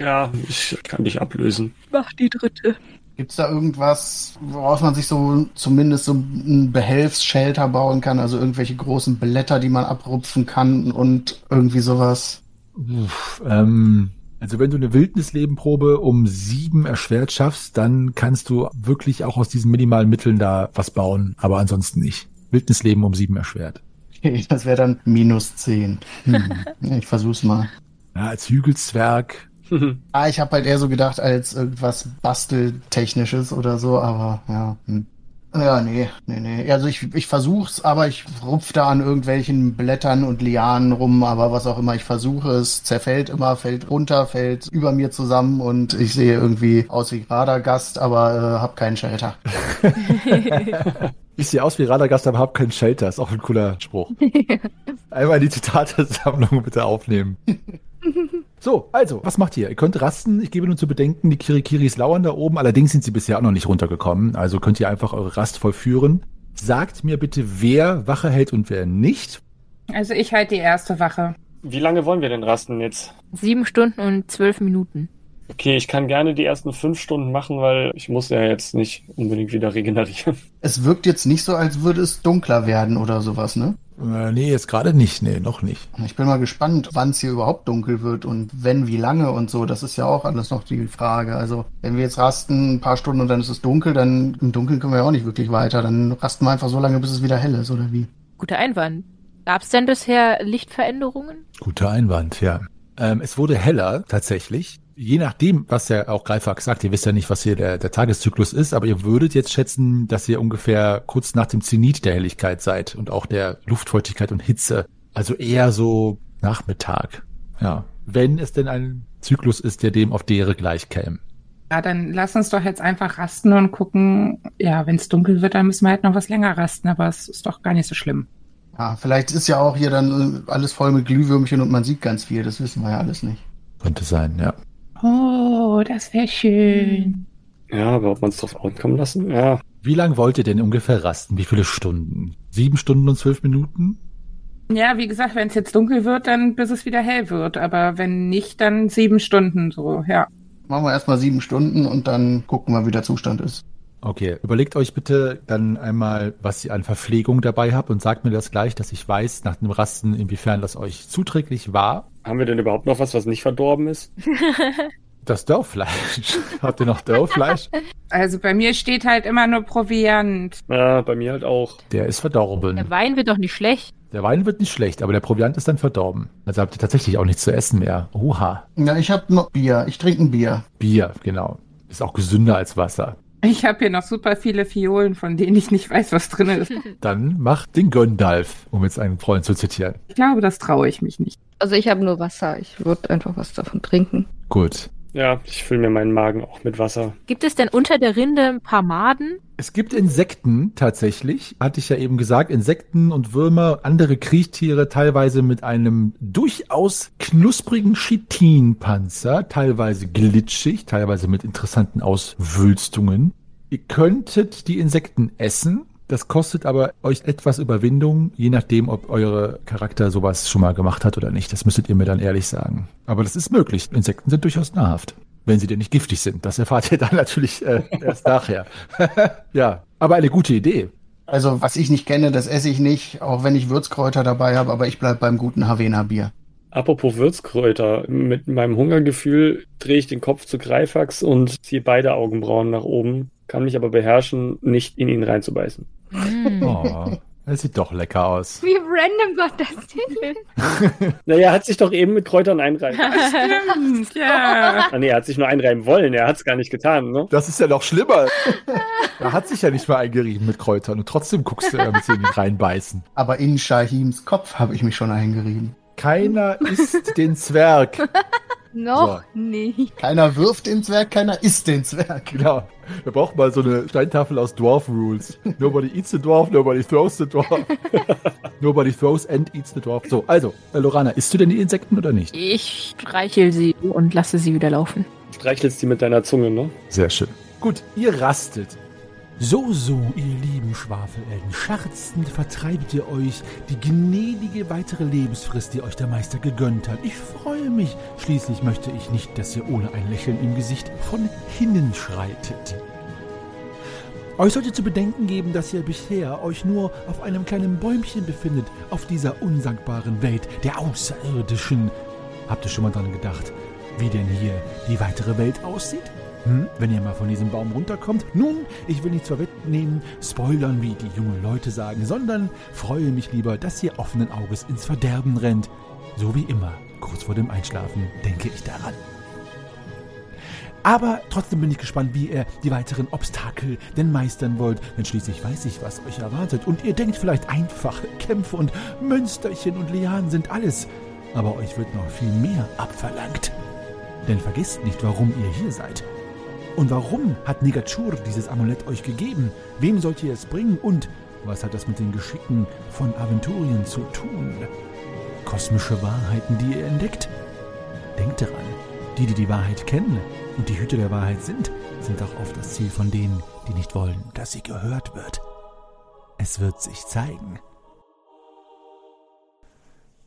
Ja, ich kann dich ablösen. Mach die dritte. Gibt's da irgendwas, woraus man sich so zumindest so ein Behelfsshelter bauen kann? Also irgendwelche großen Blätter, die man abrupfen kann und irgendwie sowas? Uff, ähm, also wenn du eine Wildnislebenprobe um sieben erschwert schaffst, dann kannst du wirklich auch aus diesen minimalen Mitteln da was bauen, aber ansonsten nicht. Wildnisleben um sieben erschwert. Okay, das wäre dann minus zehn. Hm. *laughs* Ich versuch's mal. Ja, als Hügelzwerg. Ah, ich habe halt eher so gedacht als irgendwas Basteltechnisches oder so, aber ja. Hm. Ja, nee, nee, nee. Also ich, ich versuch's, aber ich rupf da an irgendwelchen Blättern und Lianen rum, aber was auch immer ich versuche, es zerfällt immer, fällt runter, fällt über mir zusammen und ich sehe irgendwie aus wie Radagast, aber äh, hab keinen Shelter. *laughs* Ich sehe aus wie Radagast, aber hab keinen Shelter. Ist auch ein cooler Spruch. *laughs* Einmal die Zitate-Sammlung bitte aufnehmen. *laughs* So, also, was macht ihr? Ihr könnt rasten. Ich gebe nur zu bedenken, die Kirikiris lauern da oben. Allerdings sind sie bisher auch noch nicht runtergekommen. Also könnt ihr einfach eure Rast vollführen. Sagt mir bitte, wer Wache hält und wer nicht. Also ich halte die erste Wache. Wie lange wollen wir denn rasten jetzt? Sieben Stunden und zwölf Minuten. Okay, ich kann gerne die ersten fünf Stunden machen, weil ich muss ja jetzt nicht unbedingt wieder regenerieren. *laughs* Es wirkt jetzt nicht so, als würde es dunkler werden oder sowas, ne? Äh, nee, jetzt gerade nicht. Nee, noch nicht. Ich bin mal gespannt, wann es hier überhaupt dunkel wird und wenn, wie lange und so. Das ist ja auch alles noch die Frage. Also, wenn wir jetzt rasten ein paar Stunden und dann ist es dunkel, dann im Dunkeln können wir ja auch nicht wirklich weiter. Dann rasten wir einfach so lange, bis es wieder hell ist, oder wie? Guter Einwand. Gab es denn bisher Lichtveränderungen? Guter Einwand, ja. Ähm, es wurde heller, tatsächlich. Je nachdem, was ja auch Greifhack sagt, ihr wisst ja nicht, was hier der, der Tageszyklus ist, aber ihr würdet jetzt schätzen, dass ihr ungefähr kurz nach dem Zenit der Helligkeit seid und auch der Luftfeuchtigkeit und Hitze. Also eher so Nachmittag. Ja. Wenn es denn ein Zyklus ist, der dem auf dere gleich käme. Ja, dann lass uns doch jetzt einfach rasten und gucken. Ja, wenn es dunkel wird, dann müssen wir halt noch was länger rasten, aber es ist doch gar nicht so schlimm. Ja, vielleicht ist ja auch hier dann äh, alles voll mit Glühwürmchen und man sieht ganz viel. Das wissen wir ja alles nicht. Könnte sein, ja. Oh, das wäre schön. Ja, aber ob man es drauf ankommen lassen? Ja. Wie lang wollt ihr denn ungefähr rasten? Wie viele Stunden? Sieben Stunden und zwölf Minuten? Ja, wie gesagt, wenn es jetzt dunkel wird, dann bis es wieder hell wird. Aber wenn nicht, dann sieben Stunden so, ja. Machen wir erstmal sieben Stunden und dann gucken wir, wie der Zustand ist. Okay, überlegt euch bitte dann einmal, was ihr an Verpflegung dabei habt und sagt mir das gleich, dass ich weiß, nach dem Rasten, inwiefern das euch zuträglich war. Haben wir denn überhaupt noch was, was nicht verdorben ist? *laughs* Das Dörrfleisch. *laughs* Habt ihr noch Dörrfleisch? Also bei mir steht halt immer nur Proviant. Ja, bei mir halt auch. Der ist verdorben. Der Wein wird doch nicht schlecht. Der Wein wird nicht schlecht, aber der Proviant ist dann verdorben. Also habt ihr tatsächlich auch nichts zu essen mehr. Oha. Ja, ich habe noch Bier. Ich trinke ein Bier. Bier, genau. Ist auch gesünder als Wasser. Ich habe hier noch super viele Fiolen, von denen ich nicht weiß, was drin ist. *laughs* Dann macht den Göndalf, um jetzt einen Freund zu zitieren. Ich glaube, das traue ich mich nicht. Also ich habe nur Wasser. Ich würde einfach was davon trinken. Gut. Ja, ich fülle mir meinen Magen auch mit Wasser. Gibt es denn unter der Rinde ein paar Maden? Es gibt Insekten tatsächlich, hatte ich ja eben gesagt, Insekten und Würmer, andere Kriechtiere, teilweise mit einem durchaus knusprigen Chitinpanzer, teilweise glitschig, teilweise mit interessanten Auswülstungen. Ihr könntet die Insekten essen, das kostet aber euch etwas Überwindung, je nachdem, ob eure Charakter sowas schon mal gemacht hat oder nicht. Das müsstet ihr mir dann ehrlich sagen. Aber das ist möglich. Insekten sind durchaus nahrhaft. Wenn sie denn nicht giftig sind. Das erfahrt ihr *laughs* dann natürlich äh, erst nachher. *laughs* ja, aber eine gute Idee. Also, was ich nicht kenne, das esse ich nicht, auch wenn ich Würzkräuter dabei habe, aber ich bleibe beim guten Havena Bier. Apropos Würzkräuter, mit meinem Hungergefühl drehe ich den Kopf zu Greifax und ziehe beide Augenbrauen nach oben, kann mich aber beherrschen, nicht in ihn reinzubeißen. Mm. Oh, das sieht doch lecker aus. Wie random war das denn? *laughs* Naja, er hat sich doch eben mit Kräutern einreiben. *laughs* Stimmt, ja. ah, nee, er hat sich nur einreiben wollen, er hat es gar nicht getan, ne? Das ist ja noch schlimmer. er hat sich ja nicht mal eingerieben mit Kräutern und trotzdem guckst du, er mit ihn reinbeißen. Aber in Shahims Kopf habe ich mich schon eingerieben. Keiner isst den Zwerg. *laughs* Noch nicht. Keiner wirft den Zwerg, keiner isst den Zwerg. Genau. Wir brauchen mal so eine Steintafel aus Dwarf Rules. Nobody eats the dwarf, nobody throws the dwarf. *laughs* nobody throws and eats the dwarf. So, also, äh, Lorana, isst du denn die Insekten oder nicht? Ich streichel sie und lasse sie wieder laufen. Streichelst die mit deiner Zunge, ne? Sehr schön. Gut, ihr rastet. So, so, ihr lieben Schwafelelden, scherzend vertreibt ihr euch die gnädige weitere Lebensfrist, die euch der Meister gegönnt hat. Ich freue mich. Schließlich möchte ich nicht, dass ihr ohne ein Lächeln im Gesicht von hinnen schreitet. Euch sollte zu bedenken geben, dass ihr bisher euch nur auf einem kleinen Bäumchen befindet, auf dieser unsagbaren Welt der Außerirdischen. Habt ihr schon mal dran gedacht, wie denn hier die weitere Welt aussieht? Hm, wenn ihr mal von diesem Baum runterkommt. Nun, ich will nichts vorwegnehmen, spoilern, wie die jungen Leute sagen, sondern freue mich lieber, dass ihr offenen Auges ins Verderben rennt. So wie immer, kurz vor dem Einschlafen denke ich daran. Aber trotzdem bin ich gespannt, wie ihr die weiteren Obstakel denn meistern wollt, denn schließlich weiß ich, was euch erwartet. Und ihr denkt vielleicht einfache Kämpfe und Münsterchen und Lianen sind alles. Aber euch wird noch viel mehr abverlangt. Denn vergesst nicht, warum ihr hier seid. Und warum hat Negachur dieses Amulett euch gegeben? Wem sollt ihr es bringen? Und was hat das mit den Geschicken von Aventurien zu tun? Kosmische Wahrheiten, die ihr entdeckt? Denkt daran, die, die die Wahrheit kennen und die Hüter der Wahrheit sind, sind auch oft das Ziel von denen, die nicht wollen, dass sie gehört wird. Es wird sich zeigen.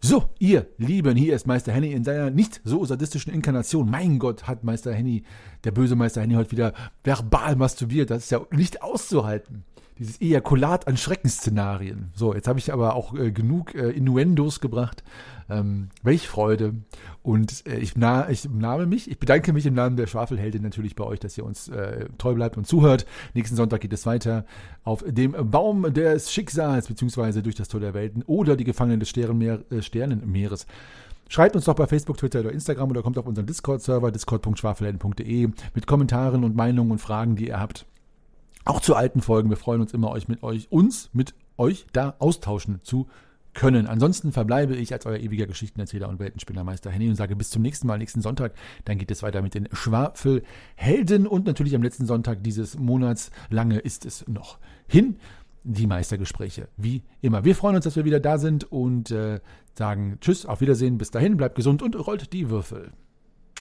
So, ihr Lieben, hier ist Meister Henny in seiner nicht so sadistischen Inkarnation. Mein Gott, hat Meister Henny, der böse Meister Henny, heute wieder verbal masturbiert. Das ist ja nicht auszuhalten. Dieses Ejakulat an Schreckensszenarien. So, jetzt habe ich aber auch äh, genug äh, Innuendos gebracht. Ähm, welch Freude. Und äh, ich, na, ich nahme mich, ich bedanke mich im Namen der Schwafelheldin natürlich bei euch, dass ihr uns äh, treu bleibt und zuhört. Nächsten Sonntag geht es weiter auf dem Baum des Schicksals, beziehungsweise durch das Tor der Welten oder die Gefangenen des Sternenmeer, äh, Sternenmeeres. Schreibt uns doch bei Facebook, Twitter oder Instagram oder kommt auf unseren Discord-Server, discord.schwafelhelden.de mit Kommentaren und Meinungen und Fragen, die ihr habt. Auch zu alten Folgen. Wir freuen uns immer, euch mit euch, uns mit euch da austauschen zu können. Ansonsten verbleibe ich als euer ewiger Geschichtenerzähler und Weltenspinnermeister Henny und sage bis zum nächsten Mal, nächsten Sonntag. Dann geht es weiter mit den Schwafelhelden und natürlich am letzten Sonntag dieses Monats. Lange ist es noch hin. Die Meistergespräche, wie immer. Wir freuen uns, dass wir wieder da sind und äh, sagen Tschüss, auf Wiedersehen, bis dahin, bleibt gesund und rollt die Würfel.